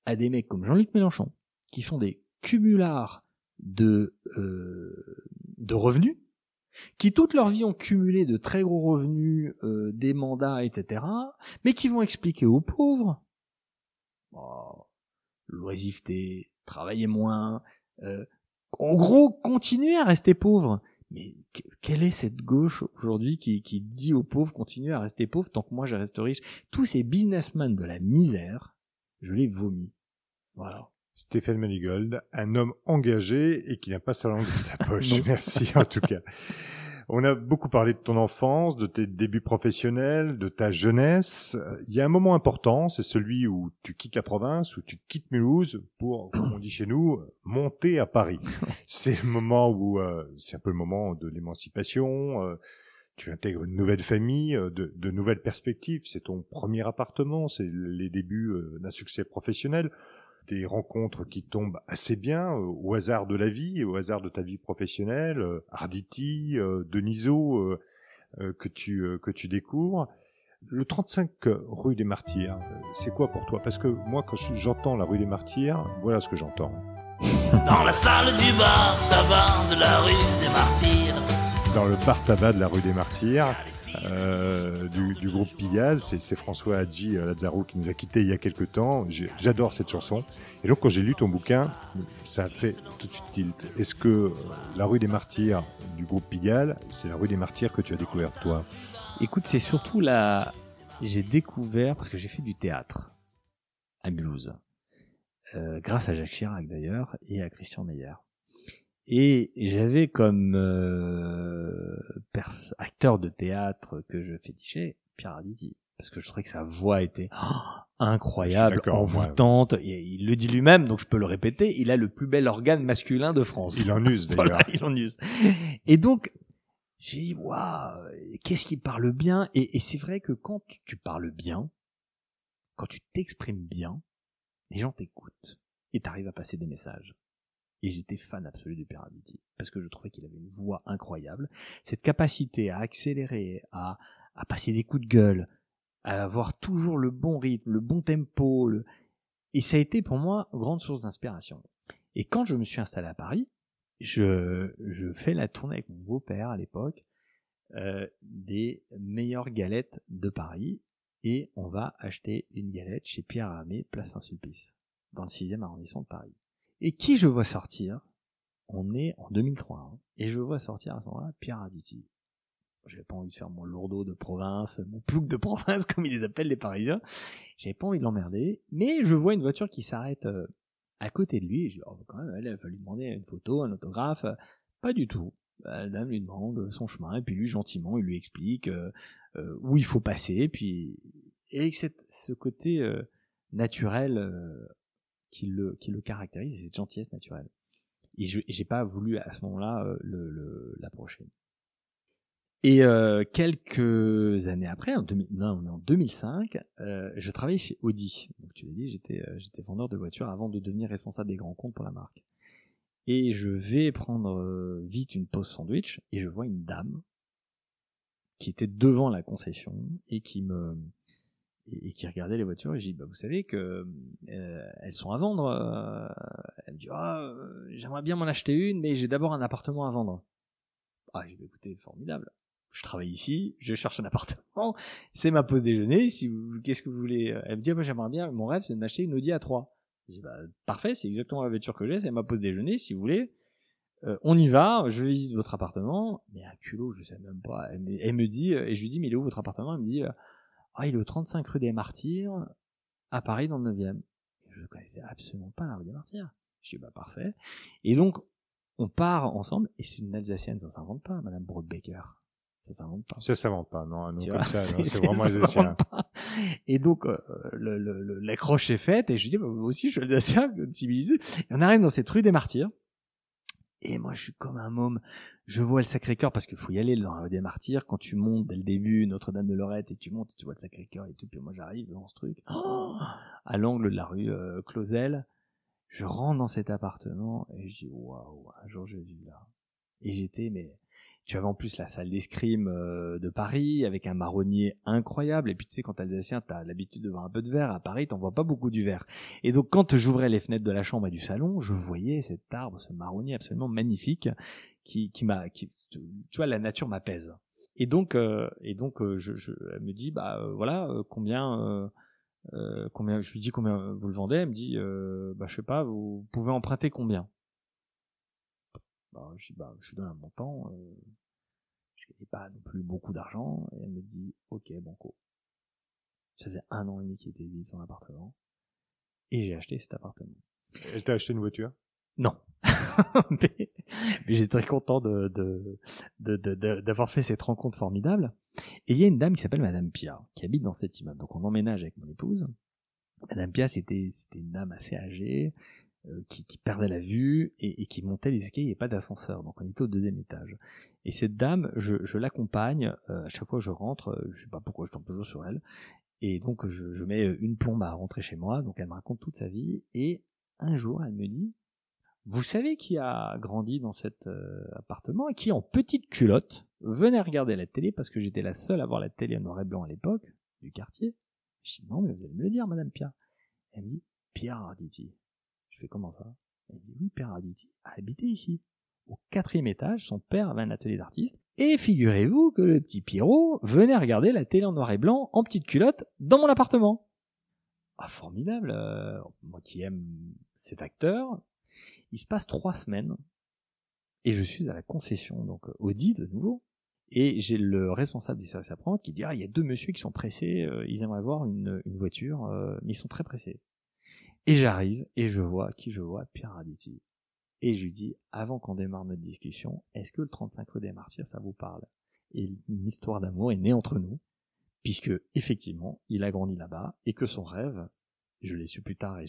à des mecs comme Jean-Luc Mélenchon, qui sont des cumulards de, euh, de revenus, qui toute leur vie ont cumulé de très gros revenus, euh, des mandats, etc., mais qui vont expliquer aux pauvres, oh, l'oisiveté, travailler moins, euh, en gros, continuez à rester pauvre. Mais quelle est cette gauche aujourd'hui qui, qui dit aux pauvres continuez à rester pauvres tant que moi je reste riche? Tous ces businessmen de la misère, je les vomis. Voilà. Stéphane Manigold, un homme engagé et qui n'a pas sa langue dans sa poche. Merci en tout cas. On a beaucoup parlé de ton enfance, de tes débuts professionnels, de ta jeunesse. Il y a un moment important, c'est celui où tu quittes la province, où tu quittes Mulhouse pour, comme on dit chez nous, monter à Paris. c'est le moment où, euh, c'est un peu le moment de l'émancipation. Euh, tu intègres une nouvelle famille, euh, de, de nouvelles perspectives. C'est ton premier appartement, c'est les débuts d'un succès professionnel des rencontres qui tombent assez bien euh, au hasard de la vie, au hasard de ta vie professionnelle, euh, Arditi, euh, Deniso que tu que tu découvres. Le 35 rue des Martyrs, c'est quoi pour toi? Parce que moi, quand j'entends la rue des Martyrs, voilà ce que j'entends. Dans la salle du bar tabac de la rue des Martyrs. Dans le bar tabac de la rue des Martyrs, euh, du, du, groupe Pigalle. C'est François Hadji euh, Lazaro qui nous a quittés il y a quelques temps. J'adore cette chanson. Et donc quand j'ai lu ton bouquin, ça a fait tout de suite tilt. Est-ce que euh, la rue des Martyrs du groupe Pigalle, c'est la rue des Martyrs que tu as découvert toi? Écoute, c'est surtout la... J'ai découvert, parce que j'ai fait du théâtre à Mulhouse, euh, grâce à Jacques Chirac d'ailleurs, et à Christian Meyer. Et j'avais comme euh, acteur de théâtre que je fétichais Pierre Arditi parce que je trouvais que sa voix était oh, incroyable, envoûtante. Il le dit lui-même, donc je peux le répéter. Il a le plus bel organe masculin de France. Il en use d'ailleurs. il en use. Et donc j'ai dit waouh, qu'est-ce qui parle bien? Et, et c'est vrai que quand tu parles bien, quand tu t'exprimes bien, les gens t'écoutent et t'arrives à passer des messages. Et j'étais fan absolu de Peraviti parce que je trouvais qu'il avait une voix incroyable. Cette capacité à accélérer, à, à passer des coups de gueule, à avoir toujours le bon rythme, le bon tempo. le- Et ça a été pour moi une grande source d'inspiration. Et quand je me suis installé à Paris, je, je fais la tournée avec mon beau-père à l'époque euh, des meilleures galettes de Paris et on va acheter une galette chez Pierre Armé, place Saint-Sulpice, dans le 6e arrondissement de Paris. Et qui je vois sortir On est en 2003 hein, et je vois sortir à ce moment-là Pierre Arditi. J'avais pas envie de faire mon lourdeau de province, mon plouc de province comme ils les appellent les Parisiens. J'avais pas envie de l'emmerder, mais je vois une voiture qui s'arrête euh, à côté de lui et je dis oh, quand même, elle, va lui demander une photo, un autographe. Pas du tout. Bah, La dame lui demande son chemin et puis lui gentiment il lui explique euh, euh, où il faut passer puis et avec cette, ce côté naturel qui le qui le caractérise cette gentillesse naturelle. Et je j'ai pas voulu à ce moment-là euh, le le- l'approcher. Et euh, quelques années après en 2000, non on est en 2005 euh, je travaillais chez Audi. Donc tu l'as dit j'étais euh, j'étais vendeur de voitures avant de devenir responsable des grands comptes pour la marque. Et je vais prendre euh, vite une pause sandwich et je vois une dame qui était devant la concession et qui me et, qui regardait les voitures et j'ai dit bah vous savez que euh, elles sont à vendre euh. elle me dit euh, j'aimerais bien m'en acheter une mais j'ai d'abord un appartement à vendre ah j'ai dit écoutez formidable je travaille ici je cherche un appartement c'est ma pause déjeuner si vous qu'est-ce que vous voulez elle me dit ah, moi j'aimerais bien mon rêve c'est de m'acheter une Audi A3 j'ai dit, bah, parfait, c'est exactement la voiture que j'ai, c'est ma pause déjeuner, si vous voulez. Euh, on y va, je visite votre appartement, mais à culot, je sais même pas. Elle me, dit, euh, et je lui dis, mais il est où votre appartement? Elle me dit, euh, ah, il est au 35 rue des Martyrs, à Paris, dans le 9e. Et je ne connaissais absolument pas la rue des Martyrs. Je dis, bah, parfait. Et donc, on part ensemble, et c'est une Alsacienne, ça s'invente pas, Madame Broadbaker. Ça s'invente pas. Ça s'invente pas, non, Tu comme ça, non, c'est vraiment alsacien. Et donc, euh, le, le, le- l'accroche est faite, et je lui dis, bah, moi aussi, je suis alsacien, civilisé. Et on arrive dans cette rue des Martyrs. Et moi, je suis comme un môme. Je vois le Sacré-Cœur, parce qu'il faut y aller dans la rue des Martyrs. Quand tu montes dès le début, Notre-Dame de Lorette, et tu montes, tu vois le Sacré-Cœur et tout. Puis moi, j'arrive dans ce truc, oh, à l'angle de la rue euh, Clausel. Je rentre dans cet appartement, et je dis, waouh, un jour, je vis là. Et j'étais, mais tu avais en plus la salle d'escrime euh, de Paris avec un marronnier incroyable. Et puis tu sais, quand t'as l'habitude de voir un peu de verre. À Paris, t'en vois pas beaucoup du verre. Et donc quand j'ouvrais les fenêtres de la chambre et du salon, je voyais cet arbre, ce marronnier absolument magnifique qui, qui m'a, qui, tu vois, la nature m'apaise. Et donc, euh, et donc, euh, je, je, elle me dit, bah euh, voilà, euh, combien, combien, je lui dis combien vous le vendez. Elle me dit, bah je sais pas, vous pouvez emprunter combien? Bah, je dis, bah, je donne un montant, euh, je n'ai pas non plus beaucoup d'argent, et elle me dit, ok, banco. Ça faisait un an et demi qu'il était vide son appartement, et j'ai acheté cet appartement. Elle t'a acheté une voiture? Non. mais mais j'étais très content de, de, de, de- de- d'avoir fait cette rencontre formidable. Et il y a une dame qui s'appelle Madame Pia, qui habite dans cet immeuble. Donc on emménage avec mon épouse. Madame Pia, c'était, c'était une dame assez âgée, euh, qui, perdait la vue et, qui montait les escaliers, il n'y avait pas d'ascenseur. Donc on était au deuxième étage. Et cette dame, je, l'accompagne, euh, à chaque fois que je rentre, euh, je sais pas pourquoi je tombe toujours sur elle. Et donc je, mets une plombe à rentrer chez moi, donc elle me raconte toute sa vie. Et un jour, elle me dit, vous savez qui a grandi dans cet appartement et qui, en petite culotte, venait regarder la télé parce que j'étais la seule à voir la télé en noir et blanc à l'époque du quartier? Je dis non, mais vous allez me le dire, Madame Pierre. Elle me dit Pierre Arditi. Fais comment ça? Elle dit oui, Pierre Arditi a habité ici. Au quatrième étage, son père avait un atelier d'artiste. Et figurez-vous que le petit Pierrot venait regarder la télé en noir et blanc en petite culotte dans mon appartement. Ah, formidable. euh, moi qui aime cet acteur, il se passe trois semaines et je suis à la concession, donc Audi de nouveau. Et j'ai le responsable du service apprendre qui dit ah il y a deux messieurs qui sont pressés, euh, ils aimeraient voir une, voiture, euh, mais ils sont très pressés. Et j'arrive et je vois qui je vois Pierre Arditi. Et je lui dis avant qu'on démarre notre discussion, est-ce que le 35 rue des Martyrs ça vous parle? Et une histoire d'amour est née entre nous, puisque effectivement il a grandi là-bas et que son rêve je l'ai su plus tard et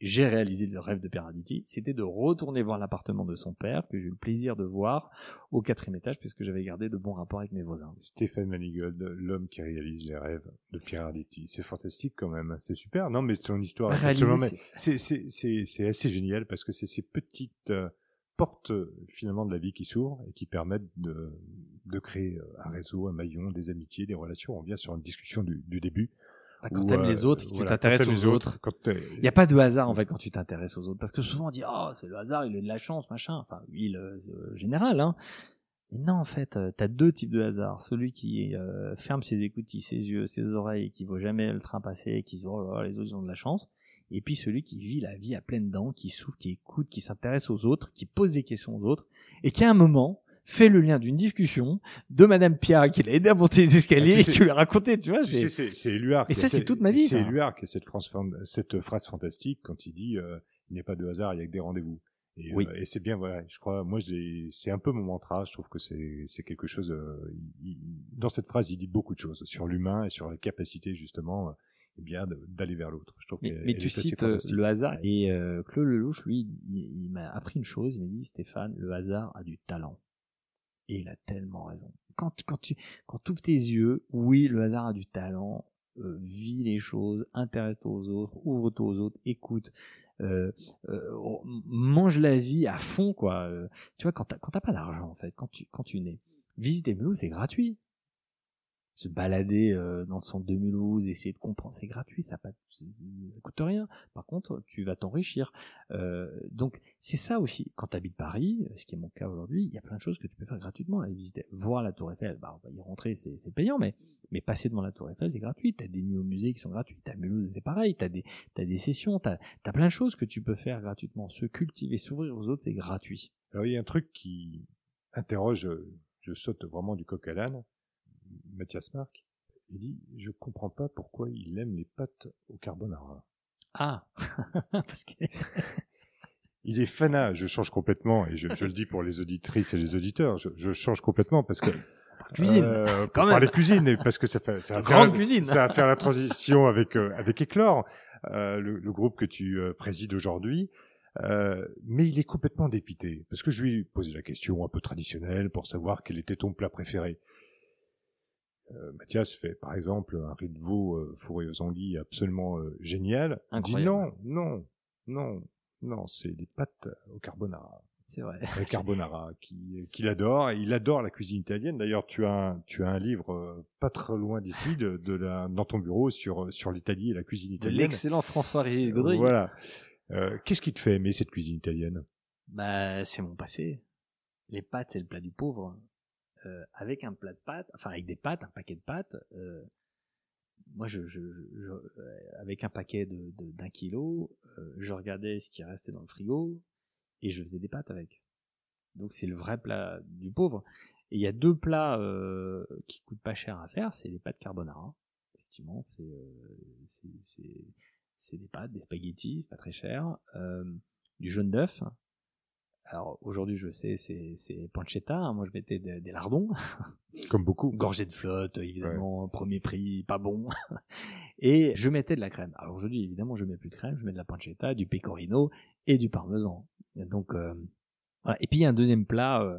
j'ai réalisé le rêve de Peraditi, c'était de retourner voir l'appartement de son père, que j'ai eu le plaisir de voir au quatrième étage, puisque j'avais gardé de bons rapports avec mes voisins. Stéphane Manigold, l'homme qui réalise les rêves de Pierre Arditi. C'est fantastique quand même, c'est super. Non, mais ton histoire c'est- assez génial parce que c'est ces petites euh, portes euh, finalement de la vie qui s'ouvrent et qui permettent de, de créer euh, un réseau, un maillon, des amitiés, des relations. On revient sur une discussion du, du début. Bah, quand t'aimes euh, les autres, et que voilà, tu t'intéresses aux autres. Il n'y a pas de hasard en fait quand tu t'intéresses aux autres, parce que souvent on dit oh c'est le hasard, il a de la chance, machin. Enfin, il euh, euh, général, hein. Mais non, en fait, euh, t'as deux types de hasard. Celui qui euh, ferme ses écoutilles, ses yeux, ses oreilles, et qui voit jamais le train passer, et qui se dit oh là là, les autres ils ont de la chance. Et puis celui qui vit la vie à pleines dents, qui souffre, qui écoute, qui s'intéresse aux autres, qui pose des questions aux autres, et qui à un moment fait le lien d'une discussion de Madame Pia qui l'a aidé à monter les escaliers Ah, tu et qui lui a raconté, tu vois. Tu sais, c'est- c'est c'est Éluard. Qui ça, c'est toute ma vie, C'est. Éluard qui a cette cette phrase fantastique quand il dit euh, il n'y a pas de hasard, il y a que des rendez-vous. Et, Oui. euh, et c'est bien, voilà. Je crois, moi, c'est un peu mon mantra. Je trouve que c'est c'est quelque chose. euh, il- dans cette phrase, il dit beaucoup de choses sur l'humain et sur la capacité justement, eh bien, d'aller vers l'autre. Je trouve Mais, mais tu cites euh, le hasard et euh, Claude Lelouch, lui, il, il m'a appris une chose. Il m'a dit Stéphane, le hasard a du talent. Et il a tellement raison. Quand, quand tu quand ouvres tes yeux, oui, le hasard a du talent. Euh, vis les choses, intéresse-toi aux autres, ouvre-toi aux autres, écoute, euh, euh, mange la vie à fond, quoi. Euh, tu vois, quand t'as quand t'as pas d'argent, en fait, quand tu quand tu nais, visiter Mulhouse, c'est gratuit se balader euh, dans le centre de Mulhouse, essayer de comprendre, c'est gratuit, ça, pas, ça coûte rien. Par contre, tu vas t'enrichir. Euh, donc, c'est ça aussi. Quand tu habites Paris, ce qui est mon cas aujourd'hui, il y a plein de choses que tu peux faire gratuitement. Aller visiter, voir la Tour Eiffel, bah, on va y rentrer, c'est c'est payant, mais, mais passer devant la Tour Eiffel, c'est gratuit. Tu as des nuits au musée qui sont gratuites. À Mulhouse, c'est pareil. Tu as, des t'as des sessions, tu as, plein de choses que tu peux faire gratuitement. Se cultiver, s'ouvrir aux autres, c'est gratuit. Alors, il y a un truc qui interroge, euh, je saute vraiment du coq à l'âne, Mathias Marc. Il dit, je comprends pas pourquoi il aime les pâtes au carbonara. Ah Parce que... Il est fanat, je change complètement, et je, je le dis pour les auditrices et les auditeurs, je, je change complètement parce que... Cuisine euh, quand même. parler cuisine, parce que ça fait... Ça va Grande faire, cuisine. Ça va faire la transition avec, euh, avec Éclore, euh, le, le groupe que tu euh, présides aujourd'hui. Mais il est complètement dépité, parce que je lui ai posé la question un peu traditionnelle pour savoir quel était ton plat préféré. Euh, Mathias fait par exemple un riz de veau euh, fourré aux anguilles absolument euh, génial. Il dit Incroyable. non, non, non, non, c'est des pâtes au carbonara. C'est vrai. Le carbonara qui- qu'il adore. Et il adore la cuisine italienne. D'ailleurs, tu as un, tu as un livre euh, pas très loin d'ici, de, de la, dans ton bureau sur sur l'Italie et la cuisine italienne. l'excellent François-Régis Gaudry. Voilà. Euh, Qu'est-ce qui te fait aimer cette cuisine italienne? Bah, c'est mon passé. Les pâtes, c'est le plat du pauvre. Euh, avec un plat de pâtes, enfin avec des pâtes, un paquet de pâtes. euh, moi, je, euh, avec un paquet d'un kilo, je regardais ce qui restait dans le frigo et je faisais des pâtes avec. Donc c'est le vrai plat du pauvre. Et il y a deux plats qui coûtent pas cher à faire, c'est les pâtes carbonara. Effectivement, c'est c'est des pâtes, des spaghettis, pas très cher, du jaune d'œuf. Alors aujourd'hui, je sais, c'est c'est pancetta. hein. Moi, je mettais des, des lardons, Comme beaucoup. gorgée de flotte, évidemment, premier prix, pas bon. Et je mettais de la crème. Alors aujourd'hui, évidemment, je mets plus de crème, je mets de la pancetta, du pecorino et du parmesan. Et donc euh, voilà. Et puis il y a un deuxième plat euh,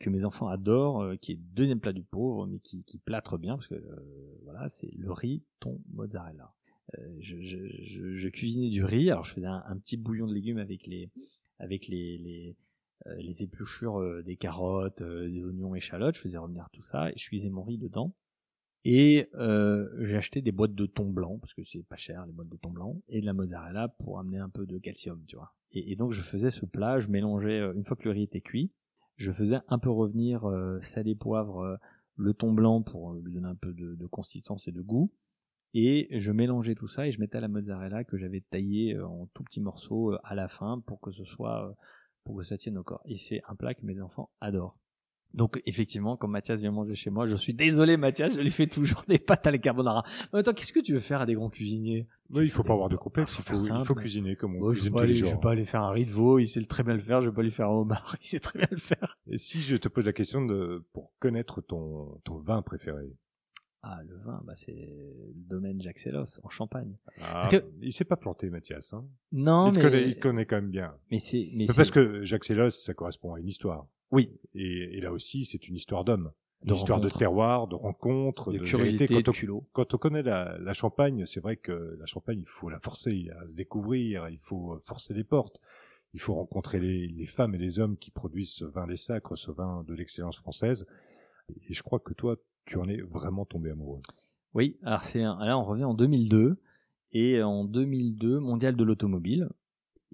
que mes enfants adorent, euh, qui est le deuxième plat du pauvre, mais qui, qui plâtre bien parce que euh, voilà, c'est le riz thon mozzarella. Euh, je, je, je, je cuisinais du riz. Alors je faisais un, un petit bouillon de légumes avec les avec les les, euh, épluchures euh, des carottes, euh, des oignons, échalotes. Je faisais revenir tout ça et je cuisais mon riz dedans. Et j'ai acheté des boîtes de thon blanc parce que c'est pas cher les boîtes de thon blanc et de la mozzarella pour amener un peu de calcium, tu vois. Et, et donc je faisais ce plat, je mélangeais une fois que le riz était cuit, je faisais un peu revenir euh, salé poivre le thon blanc pour lui donner un peu de, de consistance et de goût. Et je mélangeais tout ça et je mettais la mozzarella que j'avais taillée euh, en tout petits morceaux euh, à la fin pour que ce soit euh, pour que ça tienne au corps. Et c'est un plat que mes enfants adorent. Donc effectivement, quand Mathias vient manger chez moi, je suis désolé Mathias, je lui fais toujours des pâtes à la carbonara. Mais attends, qu'est-ce que tu veux faire à des grands cuisiniers? Oui, il faut pas avoir de complexe. Il faut il cuisiner comme on vais cuisine tous les aller, je jours. vais pas aller faire un riz de veau, il sait très bien le faire, je vais pas lui faire un homard, il sait très bien le faire. Et si je te pose la question de pour connaître ton ton vin préféré, Ah, le vin, bah c'est le domaine Jacques Sellos, en Champagne. ah, que- il s'est pas planté, Mathias. Hein Non, il, mais... connaît, il connaît quand même bien. Mais c'est... Mais parce que Jacques Sellos, ça correspond à une histoire. Oui. Et, et là aussi, c'est une histoire d'homme. Une histoire de terroir, de rencontre, de de, curiosité, vérité. de Quand on, culot. quand on connaît la, la Champagne, c'est vrai que la Champagne, il faut la forcer à se découvrir, il faut forcer les portes, il faut rencontrer les, les, femmes et les hommes qui produisent ce vin des sacres, ce vin de l'excellence française. Et je crois que toi, tu en es vraiment tombé amoureux. Oui, alors c'est là on revient en 2002 et en 2002 mondial de l'automobile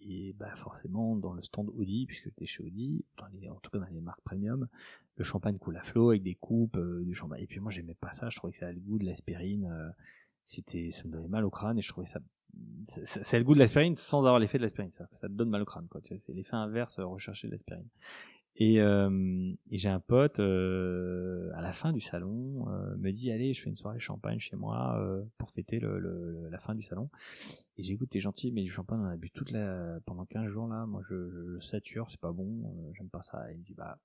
et bah forcément dans le stand Audi puisque j'étais chez Audi, dans les, en tout cas dans les marques premium, le champagne coule à flot avec des coupes euh, du champagne. Et puis moi j'aimais pas ça, je trouvais que ça avait le goût de l'aspirine, euh, c'était ça me donnait mal au crâne et je trouvais ça c'est le goût de l'aspirine sans avoir l'effet de l'aspirine ça ça te donne mal au crâne quoi c'est l'effet inverse recherché de l'aspirine et, euh, et j'ai un pote euh, à la fin du salon euh, me dit allez je fais une soirée champagne chez moi euh, pour fêter le, le, la fin du salon. Et j'écoute t'es gentil mais du champagne on a bu toute la pendant 15 jours là. Moi je, je, sature c'est pas bon euh, j'aime pas ça. Et il me dit bah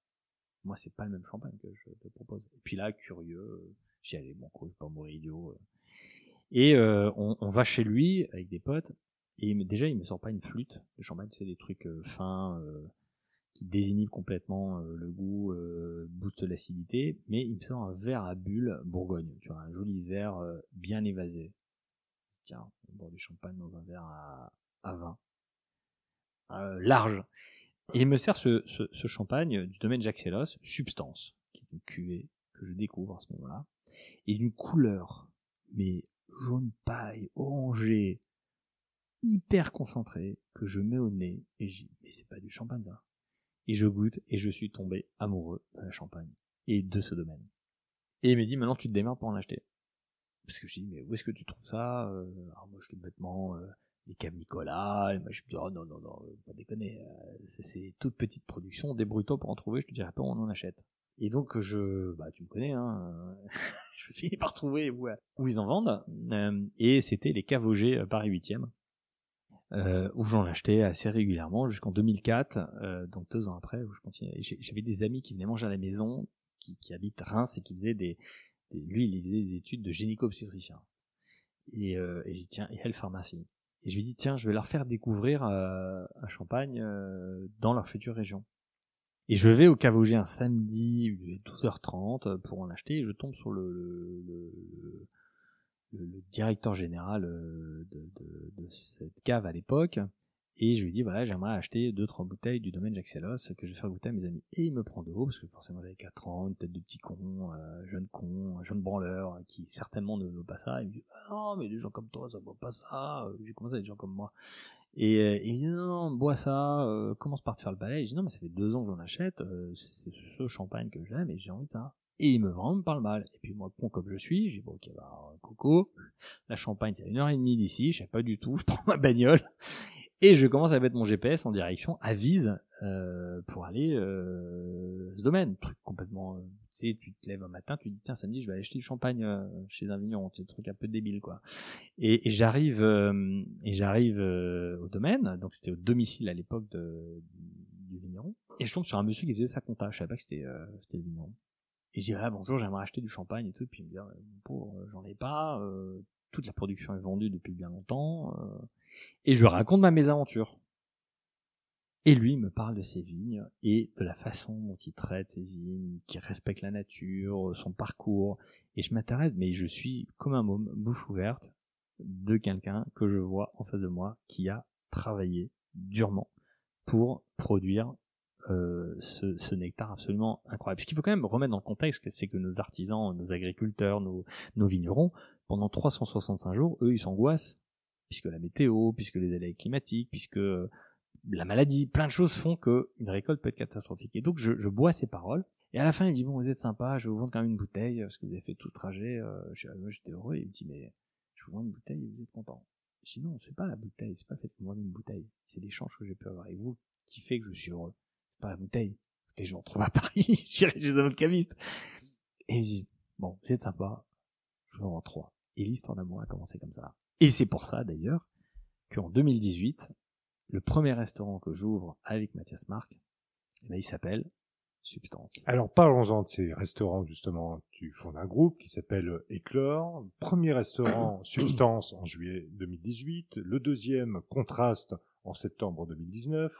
moi c'est pas le même champagne que je te propose. Et puis là curieux euh, j'y allais bon quoi je pas mourir idiot et on, on, va chez lui avec des potes et déjà il me sort pas une flûte de champagne c'est des trucs fins qui désinhibe complètement euh, le goût, euh, booste l'acidité, mais il me sort un verre à bulles Bourgogne, tu vois, un joli verre euh, bien évasé. Tiens, on boit du champagne dans un verre à, à vin, euh, large. Et il me sert ce, ce, ce champagne du domaine Jacques Substance, qui est une cuvée que je découvre à ce moment-là, et d'une couleur, mais jaune paille, orangé, hyper concentré, que je mets au nez, et je dis, mais c'est pas du champagne là et je goûte et je suis tombé amoureux de la Champagne et de ce domaine. Et il me dit maintenant tu te démerdes pour en acheter. Parce que je dis mais où est-ce que tu trouves ça euh, Alors moi je te bêtement euh, les caves Nicolas et moi je me dis oh non non non pas déconner euh, c'est toute petite production débrouille-toi pour en trouver je te dirai pas on en achète. Et donc je bah tu me connais hein je finis par trouver où, où ils en vendent euh, et c'était les caves Auger Paris 8e euh, où j'en achetais assez régulièrement jusqu'en 2004, euh, donc deux ans après, où je continuais. J'avais des amis qui venaient manger à la maison, qui, qui habitent Reims et qui faisaient des, lui, il faisait des études de gynéco-obstétricien. Et, euh, et j'ai tiens, et elle pharmacie. Et je lui dis tiens, je vais leur faire découvrir euh, un champagne euh, dans leur future région. Et je vais au Cavogé un samedi 12h30 pour en acheter et je tombe sur le, le, le le, directeur général euh, de, cette cave à l'époque et je lui dis voilà j'aimerais acheter deux trois bouteilles du domaine Jaxelos que je vais faire goûter à mes amis. Et il me prend de haut parce que forcément j'avais 4 ans une tête de petit con euh, jeune con jeune branleur qui certainement ne veut pas ça. Il me dit ah non mais des gens comme toi ça boit pas ça. J'ai commencé avec des gens comme moi. Et euh, il me dit non, non bois ça euh, commence par te faire le balai. Et je dis non mais ça fait deux ans que j'en achète euh, c'est ce champagne que j'aime et j'ai envie de ça et il me vraiment me parle mal. Et puis moi, con comme je suis, j'ai bon ok bah coco, la Champagne c'est à une heure et demie d'ici, je sais pas du tout, je prends ma bagnole et je commence à mettre mon GPS en direction à Vise euh, pour aller euh, ce domaine. Truc complètement, euh, tu sais, tu te lèves un matin, tu te dis tiens samedi je vais aller acheter du champagne euh, chez un vigneron, c'est un truc un peu débile quoi. Et, j'arrive et j'arrive euh, au domaine, donc c'était au domicile à l'époque de, du vigneron, et je tombe sur un monsieur qui faisait sa compta, je savais pas que c'était le vigneron. Et je dis, ah, bonjour, j'aimerais acheter du champagne et tout. Puis il me dit, ah, pauvre, j'en ai pas. Euh, toute la production est vendue depuis bien longtemps. Euh, et je raconte ma mésaventure. Et lui il me parle de ses vignes et de la façon dont il traite ses vignes, qui respecte la nature, son parcours. Et je m'intéresse, mais je suis comme un môme, bouche ouverte, de quelqu'un que je vois en face de moi qui a travaillé durement pour produire euh, ce, ce, nectar absolument incroyable. Ce qu'il faut quand même remettre dans le contexte, c'est que nos artisans, nos agriculteurs, nos, nos vignerons, pendant 365 jours, eux, ils s'angoissent, puisque la météo, puisque les aléas climatiques, puisque la maladie, plein de choses font que une récolte peut être catastrophique. Et donc, je, je bois ces paroles. Et à la fin, il dit, bon, vous êtes sympa, je vais vous vendre quand même une bouteille, parce que vous avez fait tout ce trajet. Euh, J'étais heureux. Et il me dit, mais je vous vends une bouteille vous êtes content. Sinon, c'est pas la bouteille, c'est pas fait de vous vendre une bouteille. C'est l'échange que j'ai pu avoir avec vous qui fait que je suis heureux pas la bouteille. Les gens trouve à Paris, j'irai chez un autre caviste. Et je dis, bon, êtes sympa, je vais en trois. Et l'histoire d'amour a commencé comme ça. Et c'est pour ça, d'ailleurs, qu'en 2018, le premier restaurant que j'ouvre avec Mathias Marc, eh ben, il s'appelle Substance. Alors parlons-en de ces restaurants justement. Tu fondes un groupe qui s'appelle Éclore. Premier restaurant Substance en juillet 2018. Le deuxième Contraste en septembre 2019.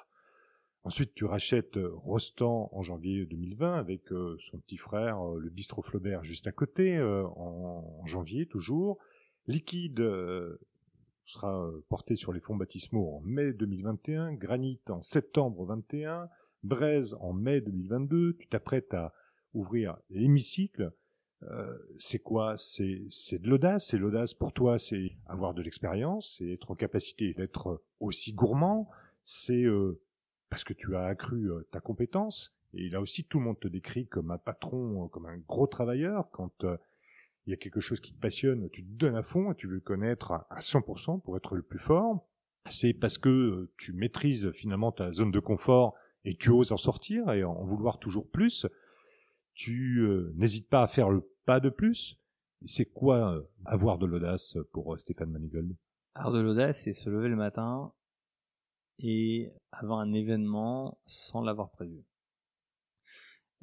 Ensuite, tu rachètes euh, Rostand en janvier 2020 avec euh, son petit frère, euh, le bistrot Flaubert, juste à côté, en, janvier toujours. Liquide sera porté sur les fonds baptismaux en mai 2021, Granit en septembre 21, Braise en mai 2022. Tu t'apprêtes à ouvrir l'hémicycle. C'est quoi? C'est c'est de l'audace. C'est l'audace pour toi, c'est avoir de l'expérience, c'est être en capacité d'être aussi gourmand. C'est euh, parce que tu as accru euh, ta compétence. Et là aussi, tout le monde te décrit comme un patron, euh, comme un gros travailleur. Quand euh, il y a quelque chose qui te passionne, tu te donnes à fond et tu veux le connaître à à 100% pour être le plus fort. C'est parce que tu maîtrises finalement ta zone de confort et tu oses en sortir et en vouloir toujours plus. Tu n'hésites pas à faire le pas de plus. C'est quoi avoir de l'audace pour Stéphane Manigold? Avoir de l'audace, c'est se lever le matin et avoir un événement sans l'avoir prévu.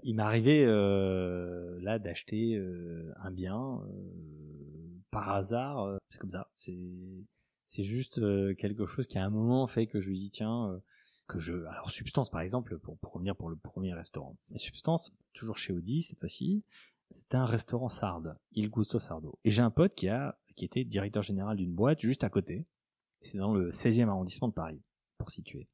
Il m'est arrivé euh, là d'acheter euh, un bien euh, par hasard. euh, c'est comme ça. C'est c'est juste euh, quelque chose qui à un moment fait que je lui dis tiens que je alors substance par exemple pour, pour revenir pour le premier restaurant. Substance toujours chez Audi cette fois-ci. C'était un restaurant sarde, Il Gusto Sardo. Et j'ai un pote qui a qui était directeur général d'une boîte juste à côté. C'est dans le 16e arrondissement de Paris, pour situer.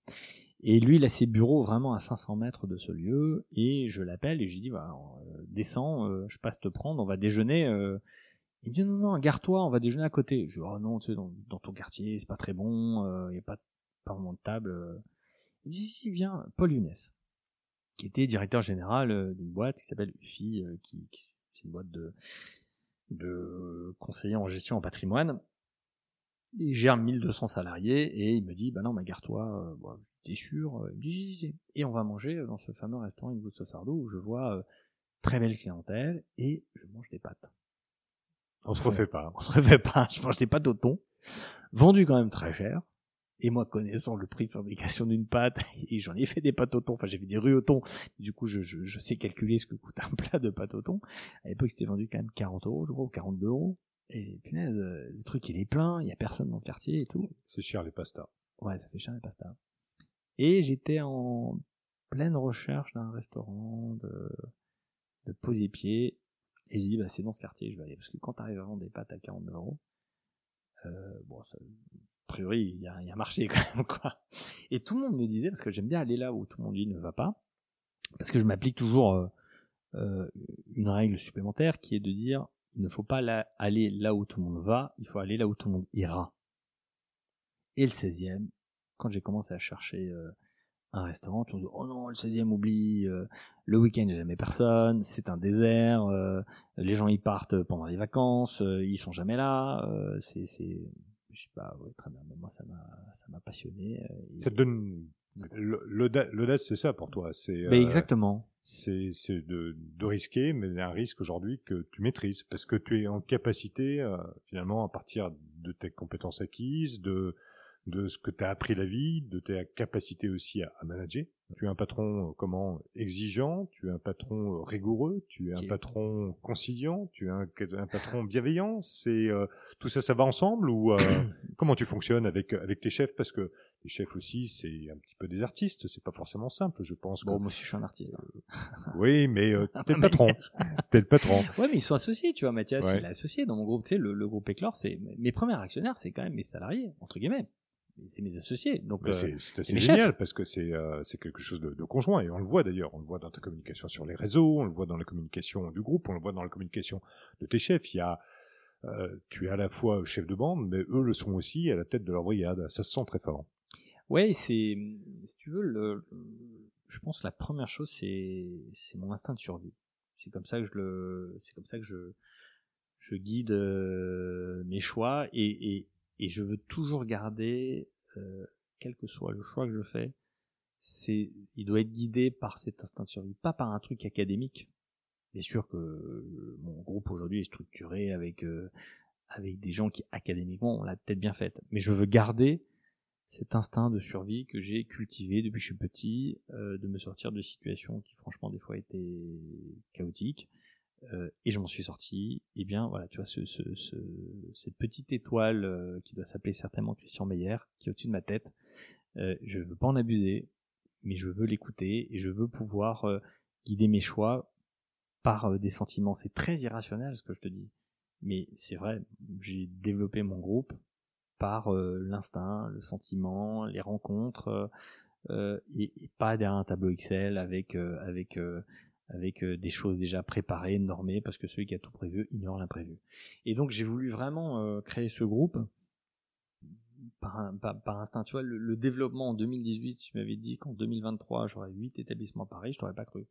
Et lui, il a ses bureaux vraiment à 500 mètres de ce lieu, et je l'appelle et je lui dis, voilà, euh, descends, euh, je passe te prendre, on va déjeuner. euh. Il me dit, non, non, gare-toi, on va déjeuner à côté. Je dis, oh non, tu sais, dans, ton quartier, c'est pas très bon, il n'y a pas, pas vraiment de table. Il me dit, si, viens, Paul Younes, qui était directeur général d'une boîte qui s'appelle UFI, qui, c'est une boîte de, de conseillers en gestion en patrimoine. Il gère 1200 salariés et il me dit, bah non, mais gare-toi, euh, bon, t'es sûr Euh, Il me dit, et on va manger dans ce fameux restaurant Ingusto Sardo où je vois euh, très belle clientèle et je mange des pâtes. On se refait pas. On se refait pas, je mange des pâtes au thon, vendues quand même très cher. Et moi, connaissant le prix de fabrication d'une pâte, et j'en ai fait des pâtes au thon, enfin j'ai fait des rues au thon, du coup je, je, je sais calculer ce que coûte un plat de pâte au thon. À l'époque c'était vendu quand même 40 euros, je crois, ou 42 euros. Et punaise, euh, le truc il est plein, il y a personne dans le quartier et tout. C'est cher les pastas. Ouais, ça fait cher les pastas. Et j'étais en pleine recherche d'un restaurant, de, de poser pied. Et j'ai dit, bah, c'est dans ce quartier je vais aller. Parce que quand t'arrives à vendre des pâtes à 49 euros, euh, bon, ça, a priori, il y a, y a un marché quand même, quoi. Et tout le monde me disait, parce que j'aime bien aller là où tout le monde dit ne va pas, parce que je m'applique toujours euh, euh, une règle supplémentaire qui est de dire, il ne faut pas aller là où tout le monde va, il faut aller là où tout le monde ira. Et le 16e, quand j'ai commencé à chercher euh, un restaurant, tout le monde dit, oh non, le 16e oublie, euh, le week-end il n'y a jamais personne, c'est un désert, euh, les gens y partent pendant les vacances, euh, ils sont jamais là, euh, c'est, je sais pas, ouais, très bien, mais moi ça m'a, passionné. euh, Ça te donne l'audace, c'est ça pour toi. C'est euh, exactement. c'est de, de risquer, mais un risque aujourd'hui que tu maîtrises parce que tu es en capacité euh, finalement à partir de tes compétences acquises, de de ce que tu as appris la vie, de ta capacité aussi à, à manager. Tu es un patron euh, comment exigeant, tu es un patron euh, rigoureux, tu es un patron conciliant, tu es un, un patron bienveillant. C'est euh, tout ça, ça va ensemble ou euh, comment tu fonctionnes avec avec tes chefs? Parce que les chefs aussi c'est un petit peu des artistes, c'est pas forcément simple, je pense. que- Bon, moi aussi je suis un artiste. hein. oui, mais euh, t'es le patron. T'es le patron. Ouais, mais ils sont associés, tu vois, Mathias, Ouais. il est associé dans mon groupe, tu sais, le, le groupe Éclore, c'est, mes premiers actionnaires, c'est quand même mes salariés, entre guillemets. C'est mes associés, donc, euh, c'est assez génial chefs. parce que c'est euh, c'est quelque chose de, de conjoint et on le voit d'ailleurs. On le voit dans ta communication sur les réseaux, on le voit dans la communication du groupe, on le voit dans la communication de tes chefs. Il y a euh, tu es à la fois chef de bande, mais eux le sont aussi à la tête de leur brigade. Ça se sent très fort. Ouais, c'est, si tu veux, le, je pense que la première chose, c'est, c'est mon instinct de survie. C'est comme ça que je le, c'est comme ça que je, je guide euh, mes choix et, et, et je veux toujours garder, euh, quel que soit le choix que je fais, c'est, il doit être guidé par cet instinct de survie, pas par un truc académique. Bien sûr que euh, mon groupe aujourd'hui est structuré avec, euh, avec des gens qui académiquement ont la tête bien faite, mais je veux garder cet instinct de survie que j'ai cultivé depuis que je suis petit, euh, de me sortir de situations qui franchement des fois étaient chaotiques, euh, et je m'en suis sorti. Et bien voilà, tu vois, ce, ce, ce- cette petite étoile euh, qui doit s'appeler certainement Christian Meyer, qui est au-dessus de ma tête, euh, je veux pas en abuser, mais je veux l'écouter et je veux pouvoir euh, guider mes choix par euh, des sentiments. C'est très irrationnel ce que je te dis, mais c'est vrai. J'ai développé mon groupe par euh, l'instinct, le sentiment, les rencontres, euh, et, et, pas derrière un tableau Excel avec avec avec des choses déjà préparées, normées, parce que celui qui a tout prévu ignore l'imprévu. Et donc j'ai voulu vraiment créer ce groupe par, par, instinct. Tu vois, le, développement en 2018, si tu m'avais dit qu'en 2023 j'aurais 8 établissements Paris, je t'aurais pas cru.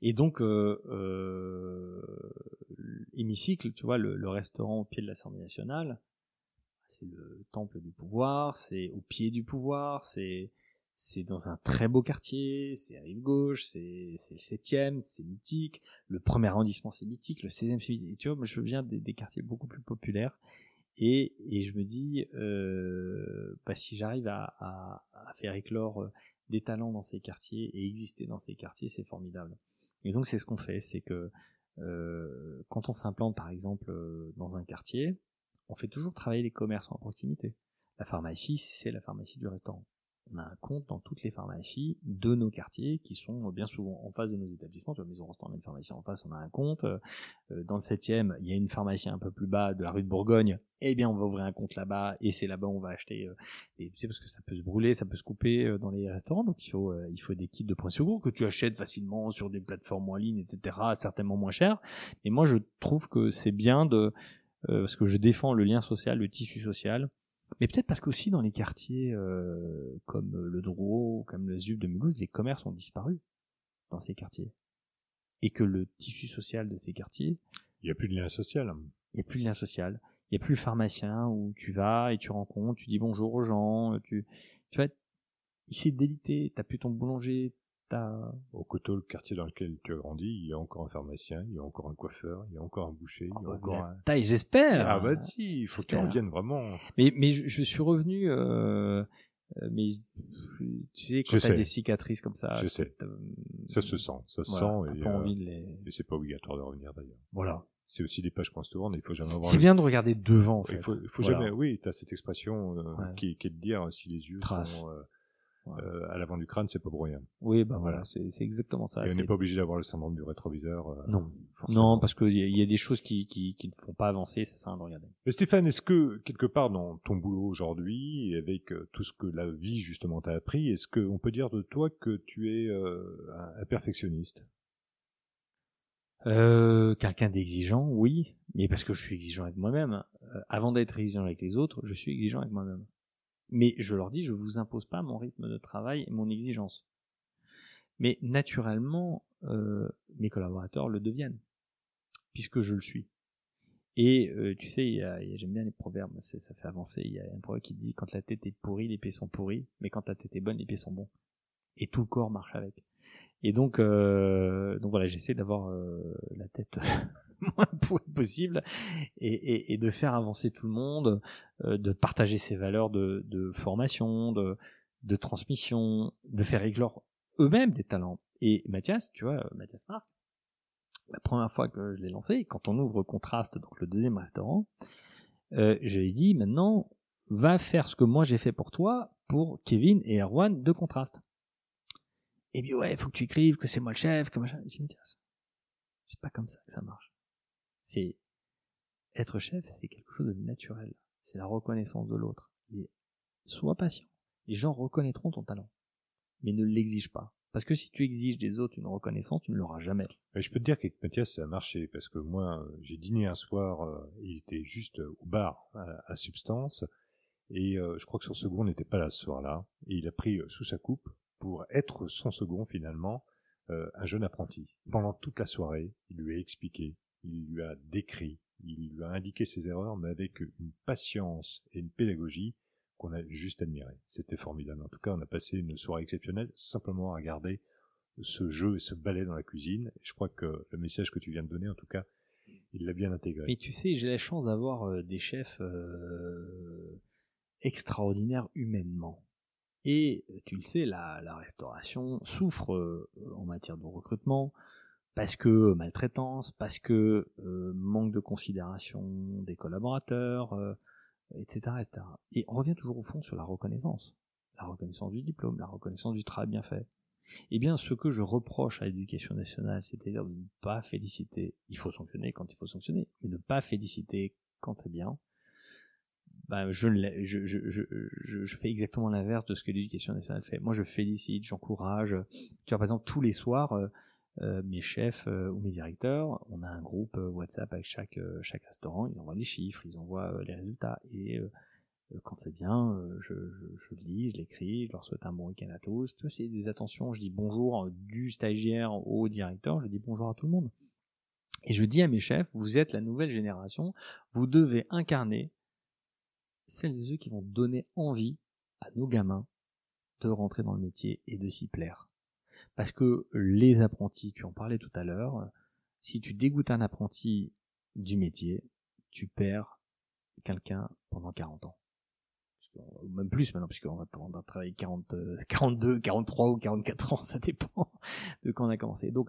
Et donc, euh, euh, hémicycle, tu vois, le, restaurant au pied de l'Assemblée nationale, c'est le temple du pouvoir, c'est au pied du pouvoir, c'est dans un très beau quartier, c'est à rive gauche, c'est c'est le septième, c'est mythique, le premier arrondissement c'est mythique, le 16e c'est mythique. Tu vois, moi je viens des, quartiers beaucoup plus populaires et, je me dis, euh, bah, si j'arrive à, faire éclore des talents dans ces quartiers et exister dans ces quartiers, c'est formidable. Et donc c'est ce qu'on fait, c'est que euh, quand on s'implante par exemple euh, dans un quartier, on fait toujours travailler les commerçants en proximité. La pharmacie, c'est la pharmacie du restaurant on a un compte dans toutes les pharmacies de nos quartiers qui sont bien souvent en face de nos établissements. Tu vois, Maison Restaurant, on a une pharmacie en face, on a un compte. Euh, dans le septième, il y a une pharmacie un peu plus bas de la rue de Bourgogne. Eh bien, on va ouvrir un compte là-bas et c'est là-bas où on va acheter. Euh, tu parce que ça peut se brûler, ça peut se couper euh, dans les restaurants. Donc, il faut, des kits de point secours que tu achètes facilement sur des plateformes en ligne, etc. Certainement moins cher. Et moi, je trouve que c'est bien de, parce que je défends le lien social, le tissu social mais peut-être parce qu'aussi dans les quartiers euh, comme le Drouot, comme le Zub de Mulhouse, les commerces ont disparu dans ces quartiers. Et que le tissu social de ces quartiers... Il n'y a plus de lien social. Il n'y a plus de lien social. Il n'y a plus le pharmacien où tu vas et tu rencontres, tu dis bonjour aux gens, tu, tu vois, il s'est délité, t'as plus ton boulanger, au Coteau, le quartier dans lequel tu as grandi, il y a encore un pharmacien, il y a encore un coiffeur, il y a encore un boucher, il y a bah, encore un... Taille, j'espère. Ah bah si, il faut qu'il revienne vraiment. Mais mais je, suis revenu, euh, euh, mais tu sais quand t'as des cicatrices comme ça. Je sais. Ça se sent, ça se sent et, euh, et c'est pas obligatoire de revenir d'ailleurs. Voilà. C'est aussi des pages qu'on se tourne, il faut jamais avoir. C'est bien de regarder devant. En fait. Il faut, il faut jamais. Oui, t'as cette expression qui, qui, est de dire si les yeux sont euh, à l'avant du crâne, c'est pas pour rien. Oui, bah voilà, c'est exactement ça. Et on n'est pas obligé d'avoir le syndrome du rétroviseur. Euh, non, non, parce qu'il y, y, a des choses qui, qui, qui ne font pas avancer, c'est ça de regarder. Mais Stéphane, est-ce que quelque part dans ton boulot aujourd'hui, avec euh, tout ce que la vie justement t'a appris, est-ce qu'on peut dire de toi que tu es un, perfectionniste? Euh, quelqu'un d'exigeant, oui, mais parce que je suis exigeant avec moi-même. avant d'être exigeant avec les autres, je suis exigeant avec moi-même. Mais je leur dis, je vous impose pas mon rythme de travail et mon exigence. Mais naturellement, euh, mes collaborateurs le deviennent, puisque je le suis. Et euh, tu sais, j'aime bien les proverbes, ça fait avancer. Il y a un proverbe qui dit quand la tête est pourrie, les pieds sont pourris, mais quand la tête est bonne, les pieds sont bons. Et tout le corps marche avec. Et donc, euh, donc voilà, j'essaie d'avoir la tête moins possible et, et, et, de faire avancer tout le monde, euh, de partager ses valeurs de, de formation, de, de transmission, de faire éclore eux-mêmes des talents. Et Mathias, tu vois, Mathias Marc, la première fois que je l'ai lancé, quand on ouvre Contraste, donc le deuxième restaurant, euh, je lui ai dit maintenant, va faire ce que moi j'ai fait pour toi, pour Kevin et Erwan de Contraste. Et bien ouais, il faut que tu écrives que c'est moi le chef, que machin. J'ai dit c'est pas comme ça que ça marche. C'est être chef, c'est quelque chose de naturel. C'est la reconnaissance de l'autre. Sois patient. Les gens reconnaîtront ton talent, mais ne l'exige pas. Parce que si tu exiges des autres une reconnaissance, tu ne l'auras jamais. Mais je peux te dire qu'avec Mathias, ça a marché, parce que moi, j'ai dîné un soir, euh, il était juste au bar, à, Substance, et euh, je crois que son second n'était pas là ce soir-là, et il a pris euh, sous sa coupe, pour être son second finalement, un jeune apprenti. Pendant toute la soirée, il lui a expliqué il lui a décrit, il lui a indiqué ses erreurs, mais avec une patience et une pédagogie qu'on a juste admiré. C'était formidable. En tout cas, on a passé une soirée exceptionnelle simplement à regarder ce jeu et ce ballet dans la cuisine. Je crois que le message que tu viens de donner, en tout cas, il l'a bien intégré. Mais tu sais, j'ai la chance d'avoir euh, des chefs euh, extraordinaires humainement. Et tu le sais, la, la restauration souffre euh, en matière de recrutement, parce que maltraitance, parce que euh, manque de considération des collaborateurs, etc., euh, etc. Et on revient toujours au fond sur la reconnaissance. La reconnaissance du diplôme, la reconnaissance du travail bien fait. Eh bien, ce que je reproche à l'éducation nationale, c'est-à-dire de ne pas féliciter, il faut sanctionner quand il faut sanctionner, mais ne pas féliciter quand c'est bien, bah, je, je, je, je, fais exactement l'inverse de ce que l'éducation nationale fait. Moi, je félicite, j'encourage. Tu vois, par exemple, tous les soirs, euh, mes chefs euh, ou mes directeurs, on a un groupe euh, WhatsApp avec chaque, chaque restaurant, ils envoient les chiffres, ils envoient les résultats. Et quand c'est bien, je, je, lis, je l'écris, je leur souhaite un bon week-end à tous. Tu c'est des attentions. Je dis bonjour du stagiaire au directeur, je dis bonjour à tout le monde. Et je dis à mes chefs, vous êtes la nouvelle génération, vous devez incarner celles et ceux qui vont donner envie à nos gamins de rentrer dans le métier et de s'y plaire. Parce que les apprentis, tu en parlais tout à l'heure, si tu dégoûtes un apprenti du métier, tu perds quelqu'un pendant 40 ans. Ou Même plus maintenant, puisqu'on va, va travailler 40, euh, 42, 43 ou 44 ans, ça dépend de quand on a commencé. Donc,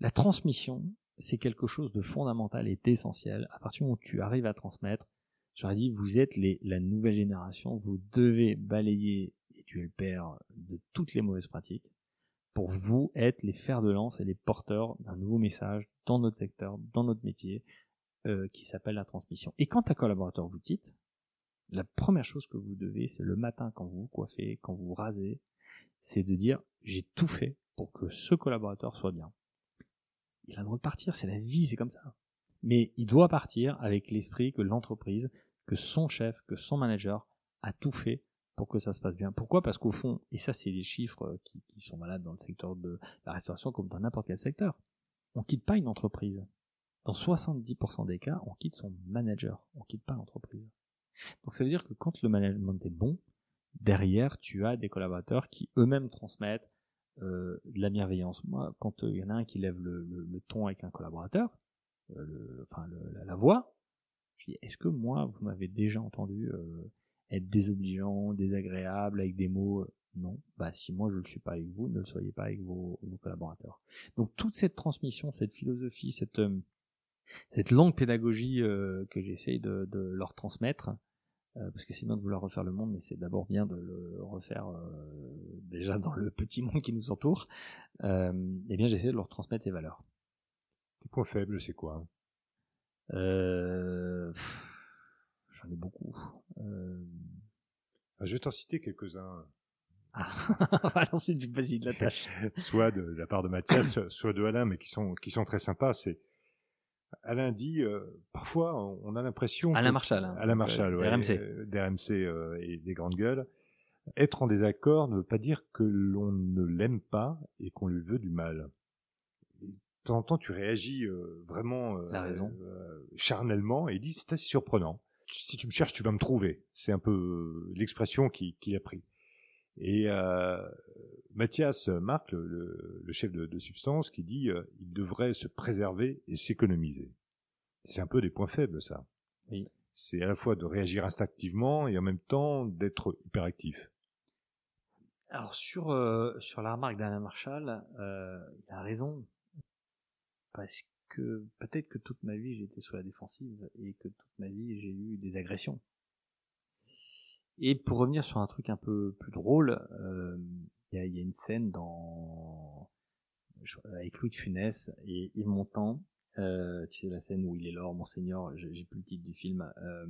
la transmission, c'est quelque chose de fondamental et d'essentiel. À partir du moment où tu arrives à transmettre, j'aurais dit, vous êtes les, la nouvelle génération, vous devez balayer et tuer le père de toutes les mauvaises pratiques pour vous être les fers de lance et les porteurs d'un nouveau message dans notre secteur, dans notre métier, euh, qui s'appelle la transmission. Et quand un collaborateur vous quitte, la première chose que vous devez, c'est le matin quand vous vous coiffez, quand vous vous rasez, c'est de dire j'ai tout fait pour que ce collaborateur soit bien. Il a le droit de partir, c'est la vie, c'est comme ça. Mais il doit partir avec l'esprit que l'entreprise, que son chef, que son manager a tout fait pour que ça se passe bien. Pourquoi? Parce qu'au fond, et ça c'est des chiffres qui, qui sont valables dans le secteur de la restauration comme dans n'importe quel secteur, on quitte pas une entreprise. Dans 70% des cas, on quitte son manager, on quitte pas l'entreprise. Donc ça veut dire que quand le management est bon, derrière tu as des collaborateurs qui eux-mêmes transmettent euh, de la bienveillance. Moi, quand il y en a un qui lève le, le- le ton avec un collaborateur, euh, le- enfin la, la voix, je dis est-ce que moi vous m'avez déjà entendu euh, être désobligeant, désagréable avec des mots euh, Non. Bah si moi je le suis pas avec vous, ne le soyez pas avec vos, vos collaborateurs. Donc toute cette transmission, cette philosophie, cette euh, cette longue pédagogie euh, que j'essaye de, de leur transmettre, euh, parce que c'est bien de vouloir refaire le monde, mais c'est d'abord bien de le refaire euh, déjà dans le petit monde qui nous entoure. Euh, eh bien, j'essaie de leur transmettre ces valeurs. Tes points faibles, c'est quoi? Pff, J'en ai beaucoup. Euh... Ah, Je vais t'en citer quelques-uns, Ah, alors c'est du facile de la tâche. soit de la part de Mathias, soit de Alain, mais qui sont qui sont très sympas. C'est Alain dit euh, parfois on a l'impression Alain que- Marshall. hein. Alain Marshall, Euh, ouais, RMC. euh, d'RMC euh, et des grandes gueules. Être en désaccord ne veut pas dire que l'on ne l'aime pas et qu'on lui veut du mal. De temps en temps, tu réagis euh, vraiment euh, euh, charnellement et dit c'est assez surprenant. Si tu me cherches, tu vas me trouver. C'est un peu euh, l'expression qui- qu'il a pris. Et euh, Mathias Marc, le, le- le chef de, de Substance, qui dit euh, il devrait se préserver et s'économiser. C'est un peu des points faibles, ça. Oui. C'est à la fois de réagir instinctivement et en même temps d'être hyperactif. Alors sur euh, sur la remarque d'Alain Marshall, euh, il a raison parce que peut-être que toute ma vie été sur la défensive et que toute ma vie j'ai eu des agressions. Et pour revenir sur un truc un peu plus drôle, euh, il y, a, une scène dans avec Louis de Funès et Yves Montand. Euh, tu sais la scène où il est là, Monseigneur, j'ai plus le titre du film. Euh,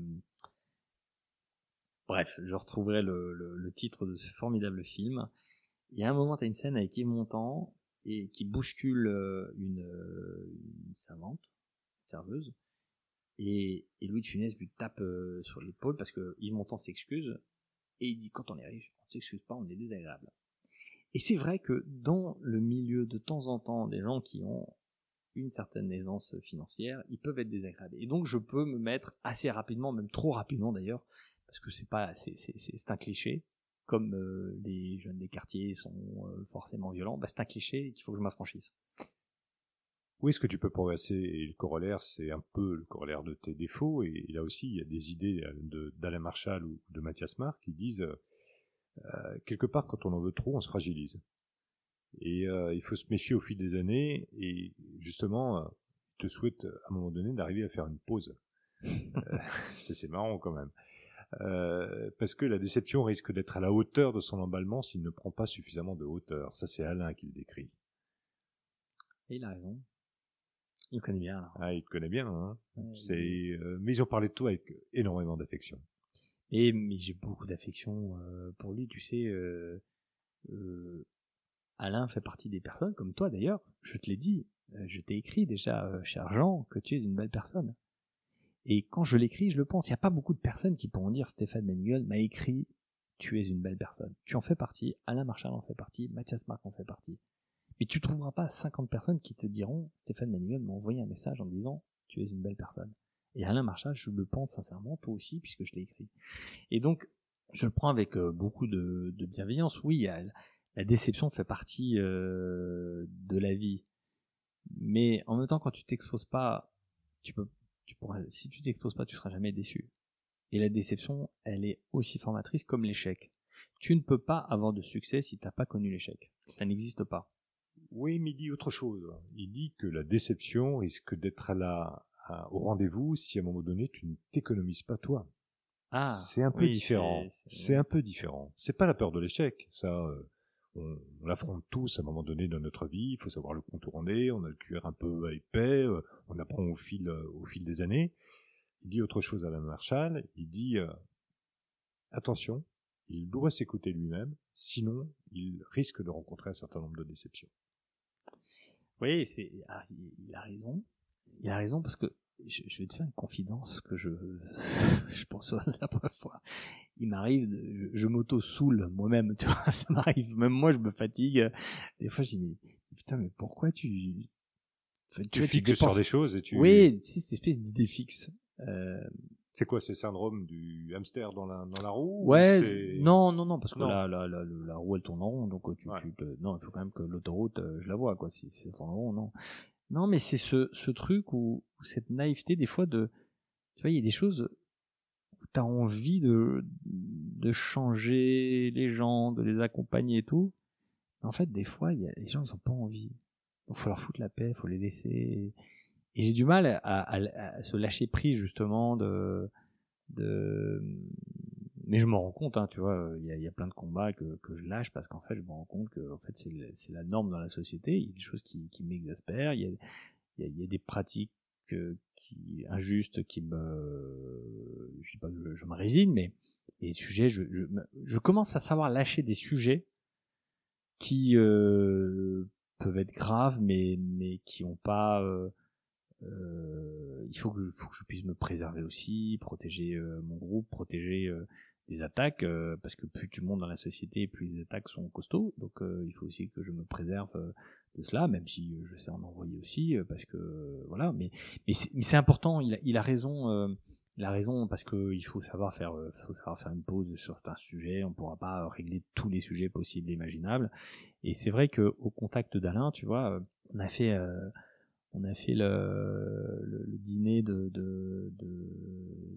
Bref, je retrouverai le, le, le titre de ce formidable film. Il y a un moment, tu as une scène avec Yves Montand et qui bouscule euh, une, euh, une savante, serveuse, et, Louis de Funès lui tape euh, sur l'épaule parce que Yves Montand s'excuse et il dit quand on est riche, on s'excuse pas, on est désagréable. Et c'est vrai que dans le milieu, de temps en temps, des gens qui ont une certaine aisance financière, ils peuvent être désagréables. Et donc je peux me mettre assez rapidement, même trop rapidement d'ailleurs, parce que c'est pas, c'est un cliché. Comme euh, les jeunes des quartiers sont euh, forcément violents, bah, c'est un cliché qu'il faut que je m'affranchisse. Où est-ce que tu peux progresser Et le corollaire, c'est un peu le corollaire de tes défauts. Et là aussi, il y a des idées de- d'Alain Marshall ou de Mathias Marc qui disent euh, quelque part, quand on en veut trop, on se fragilise. Et il faut se méfier au fil des années. Et justement, je te souhaite à un moment donné d'arriver à faire une pause. C'est marrant quand même. Euh, parce que la déception risque d'être à la hauteur de son emballement s'il ne prend pas suffisamment de hauteur. Ça, c'est Alain qui le décrit. Et il a raison. Il connaît bien. Ah, il te connaît bien, hein Ouais, C'est, euh, mais ils ont parlé de toi avec énormément d'affection. Et mais j'ai beaucoup d'affection euh, pour lui, tu sais. Alain fait partie des personnes, comme toi d'ailleurs. Je te l'ai dit, je t'ai écrit déjà, cher Jean, que tu es une belle personne. Et quand je l'écris, je le pense. Il n'y a pas beaucoup de personnes qui pourront dire Stéphane Benigol m'a écrit Tu es une belle personne. Tu en fais partie, Alain Marchal en fait partie, Mathias Marc en fait partie. Mais tu trouveras pas 50 personnes qui te diront Stéphane Benigol m'a envoyé un message en disant Tu es une belle personne. Et Alain Marchal, je le pense sincèrement, toi aussi, puisque je l'ai écrit. Et donc, je le prends avec euh, beaucoup de, de bienveillance. Oui, la déception fait partie euh, de la vie. Mais en même temps, quand tu t'exposes pas, tu peux, tu pourras, si tu t'exposes pas, tu seras jamais déçu. Et la déception, elle est aussi formatrice comme l'échec. Tu ne peux pas avoir de succès si t'as pas connu l'échec. Ça n'existe pas. Oui, mais il dit autre chose. Il dit que la déception risque d'être à la, à- au rendez-vous si à un moment donné tu ne t'économises pas toi. c'est un peu oui, différent. C'est un peu différent. C'est pas la peur de l'échec. Ça, euh, on, on l'affronte tous à un moment donné dans notre vie. Il faut savoir le contourner. On a le cuir un peu épais. euh, on apprend au fil, euh, au fil des années. Il dit autre chose à la Marshall. Il dit euh, attention, il doit s'écouter lui-même. Sinon, il risque de rencontrer un certain nombre de déceptions. Oui, c'est, ah, il, il a raison. Il a raison parce que je, je vais te faire une confidence que je, je pense la première fois. Il m'arrive, je, je m'auto-soule moi-même, tu vois, ça m'arrive. Même moi, je me fatigue. Des fois, je dis, mais putain, mais pourquoi tu, Enfin, Tu vois, fixes sur dépenses- des choses et tu. Oui, c'est cette espèce d'idée fixe. Euh, C'est quoi, c'est syndrome du hamster dans la, dans la roue ou Ouais, non, non, non, parce que Non. la, la, la, la roue elle tourne en rond, donc euh, tu, Ouais. tu te- non, il faut quand même que l'autoroute, euh, je la vois, quoi, si c'est en rond, non. Non, mais c'est ce, ce truc où, où cette naïveté, des fois, de, tu vois, il y a des choses où t'as envie de, de changer les gens, de les accompagner et tout. En fait, des fois, il y a, les gens, ils ont pas envie. Donc, faut leur foutre la paix, faut les laisser. Et j'ai du mal à, à- à se lâcher prise, justement, de, de mais je me rends compte hein, tu vois il y a, il y a plein de combats que, je lâche parce qu'en fait je me rends compte que en fait c'est la norme dans la société. Il y a des choses qui, m'exaspèrent. Il y a, des pratiques euh, injustes qui me je dis pas je, me résigne mais les sujets je, je, me- je commence à savoir lâcher des sujets qui euh, peuvent être graves mais mais qui ont pas euh, euh, il faut que, je puisse me préserver aussi, protéger euh, mon groupe, protéger des attaques, euh, parce que plus tu montes dans la société, plus les attaques sont costauds. Donc euh, il faut aussi que je me préserve euh, de cela, même si euh, je sais en envoyer aussi, euh, parce que voilà. Mais mais c'est important. Il a, il a raison. il a raison parce que il faut savoir faire, faut savoir faire une pause sur certains sujets. On pourra pas régler tous les sujets possibles et imaginables. Et c'est vrai que au contact d'Alain, tu vois, on a fait on a fait le, le, le dîner de, de, de,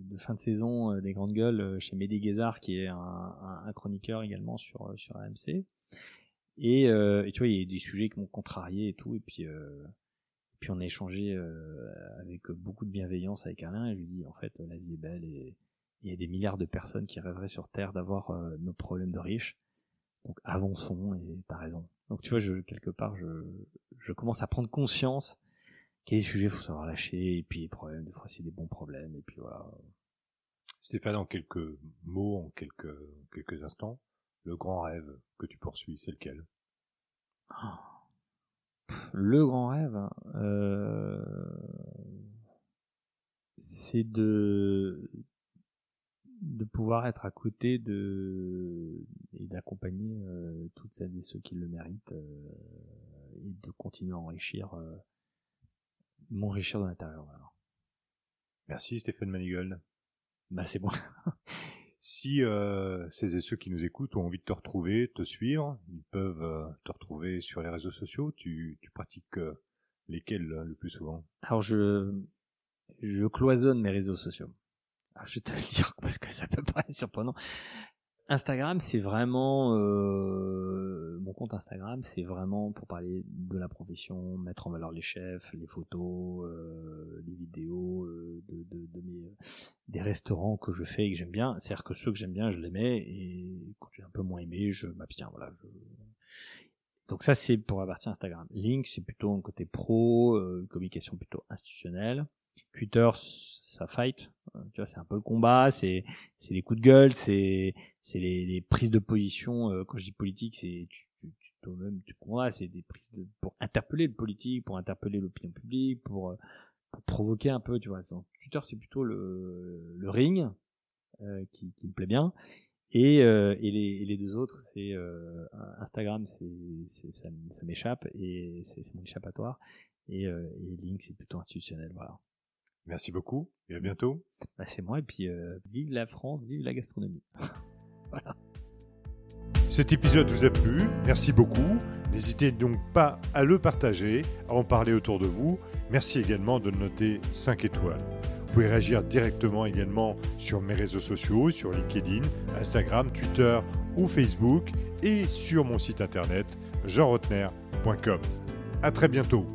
de fin de saison euh, des grandes gueules euh, chez Médé Guézard, qui est un, un, chroniqueur également sur, sur AMC. Et, euh, et tu vois, il y a des sujets qui m'ont contrarié et tout. Et puis, euh, puis on a échangé euh, avec beaucoup de bienveillance avec Alain. Et je lui dis, en fait, la vie est belle et il y a des milliards de personnes qui rêveraient sur Terre d'avoir euh, nos problèmes de riches. Donc avançons et t'as raison. Donc tu vois, je, quelque part, je, je commence à prendre conscience quels sujets faut savoir lâcher et puis les problèmes des fois c'est des bons problèmes et puis voilà. Stéphane, en quelques mots, en quelques, quelques instants, le grand rêve que tu poursuis, c'est lequel? Le grand rêve euh, c'est de de pouvoir être à côté de et d'accompagner euh, toutes celles et ceux qui le méritent euh, et de continuer à enrichir euh, m'enrichir de l'intérieur voilà. Merci Stéphane Manigold. bah c'est bon Si euh, celles et ceux qui nous écoutent ont envie de te retrouver, te suivre, ils peuvent euh, te retrouver sur les réseaux sociaux. Tu, tu pratiques euh, lesquels euh, le plus souvent? Alors je je cloisonne mes réseaux sociaux. Alors, je vais te le dire parce que ça peut paraître surprenant. Instagram, c'est vraiment euh, mon compte Instagram, c'est vraiment pour parler de la profession, mettre en valeur les chefs, les photos, euh, les vidéos euh, de, mes des restaurants que je fais et que j'aime bien. C'est-à-dire que ceux que j'aime bien, je les mets et quand j'ai un peu moins aimé, je m'abstiens. Voilà. Donc ça, c'est pour la partie Instagram. Link, c'est plutôt un côté pro, communication plutôt institutionnelle. Twitter, ça fight. Euh, Tu vois, c'est un peu le combat, c'est c'est les coups de gueule, c'est c'est les, les prises de position. euh, quand je dis politique, c'est tu, tu, toi-même tu comprends, c'est des prises de, pour interpeller le politique, pour interpeller l'opinion publique, pour euh, pour provoquer un peu, tu vois. Donc, Twitter, c'est plutôt le le ring euh, qui qui me plaît bien. Et, euh, et, les, et les deux autres, c'est euh, Instagram, c'est ça, ça m'échappe et c'est c'est mon échappatoire. Et, euh, et Link, c'est plutôt institutionnel, voilà. Merci beaucoup et à bientôt. Bah, c'est moi, et puis euh, vive la France, vive la gastronomie. Cet épisode vous a plu, merci beaucoup. N'hésitez donc pas à le partager, à en parler autour de vous. Merci également de noter 5 étoiles. Vous pouvez réagir directement également sur mes réseaux sociaux, sur LinkedIn, Instagram, Twitter ou Facebook et sur mon site internet jeanrotner.com. À très bientôt.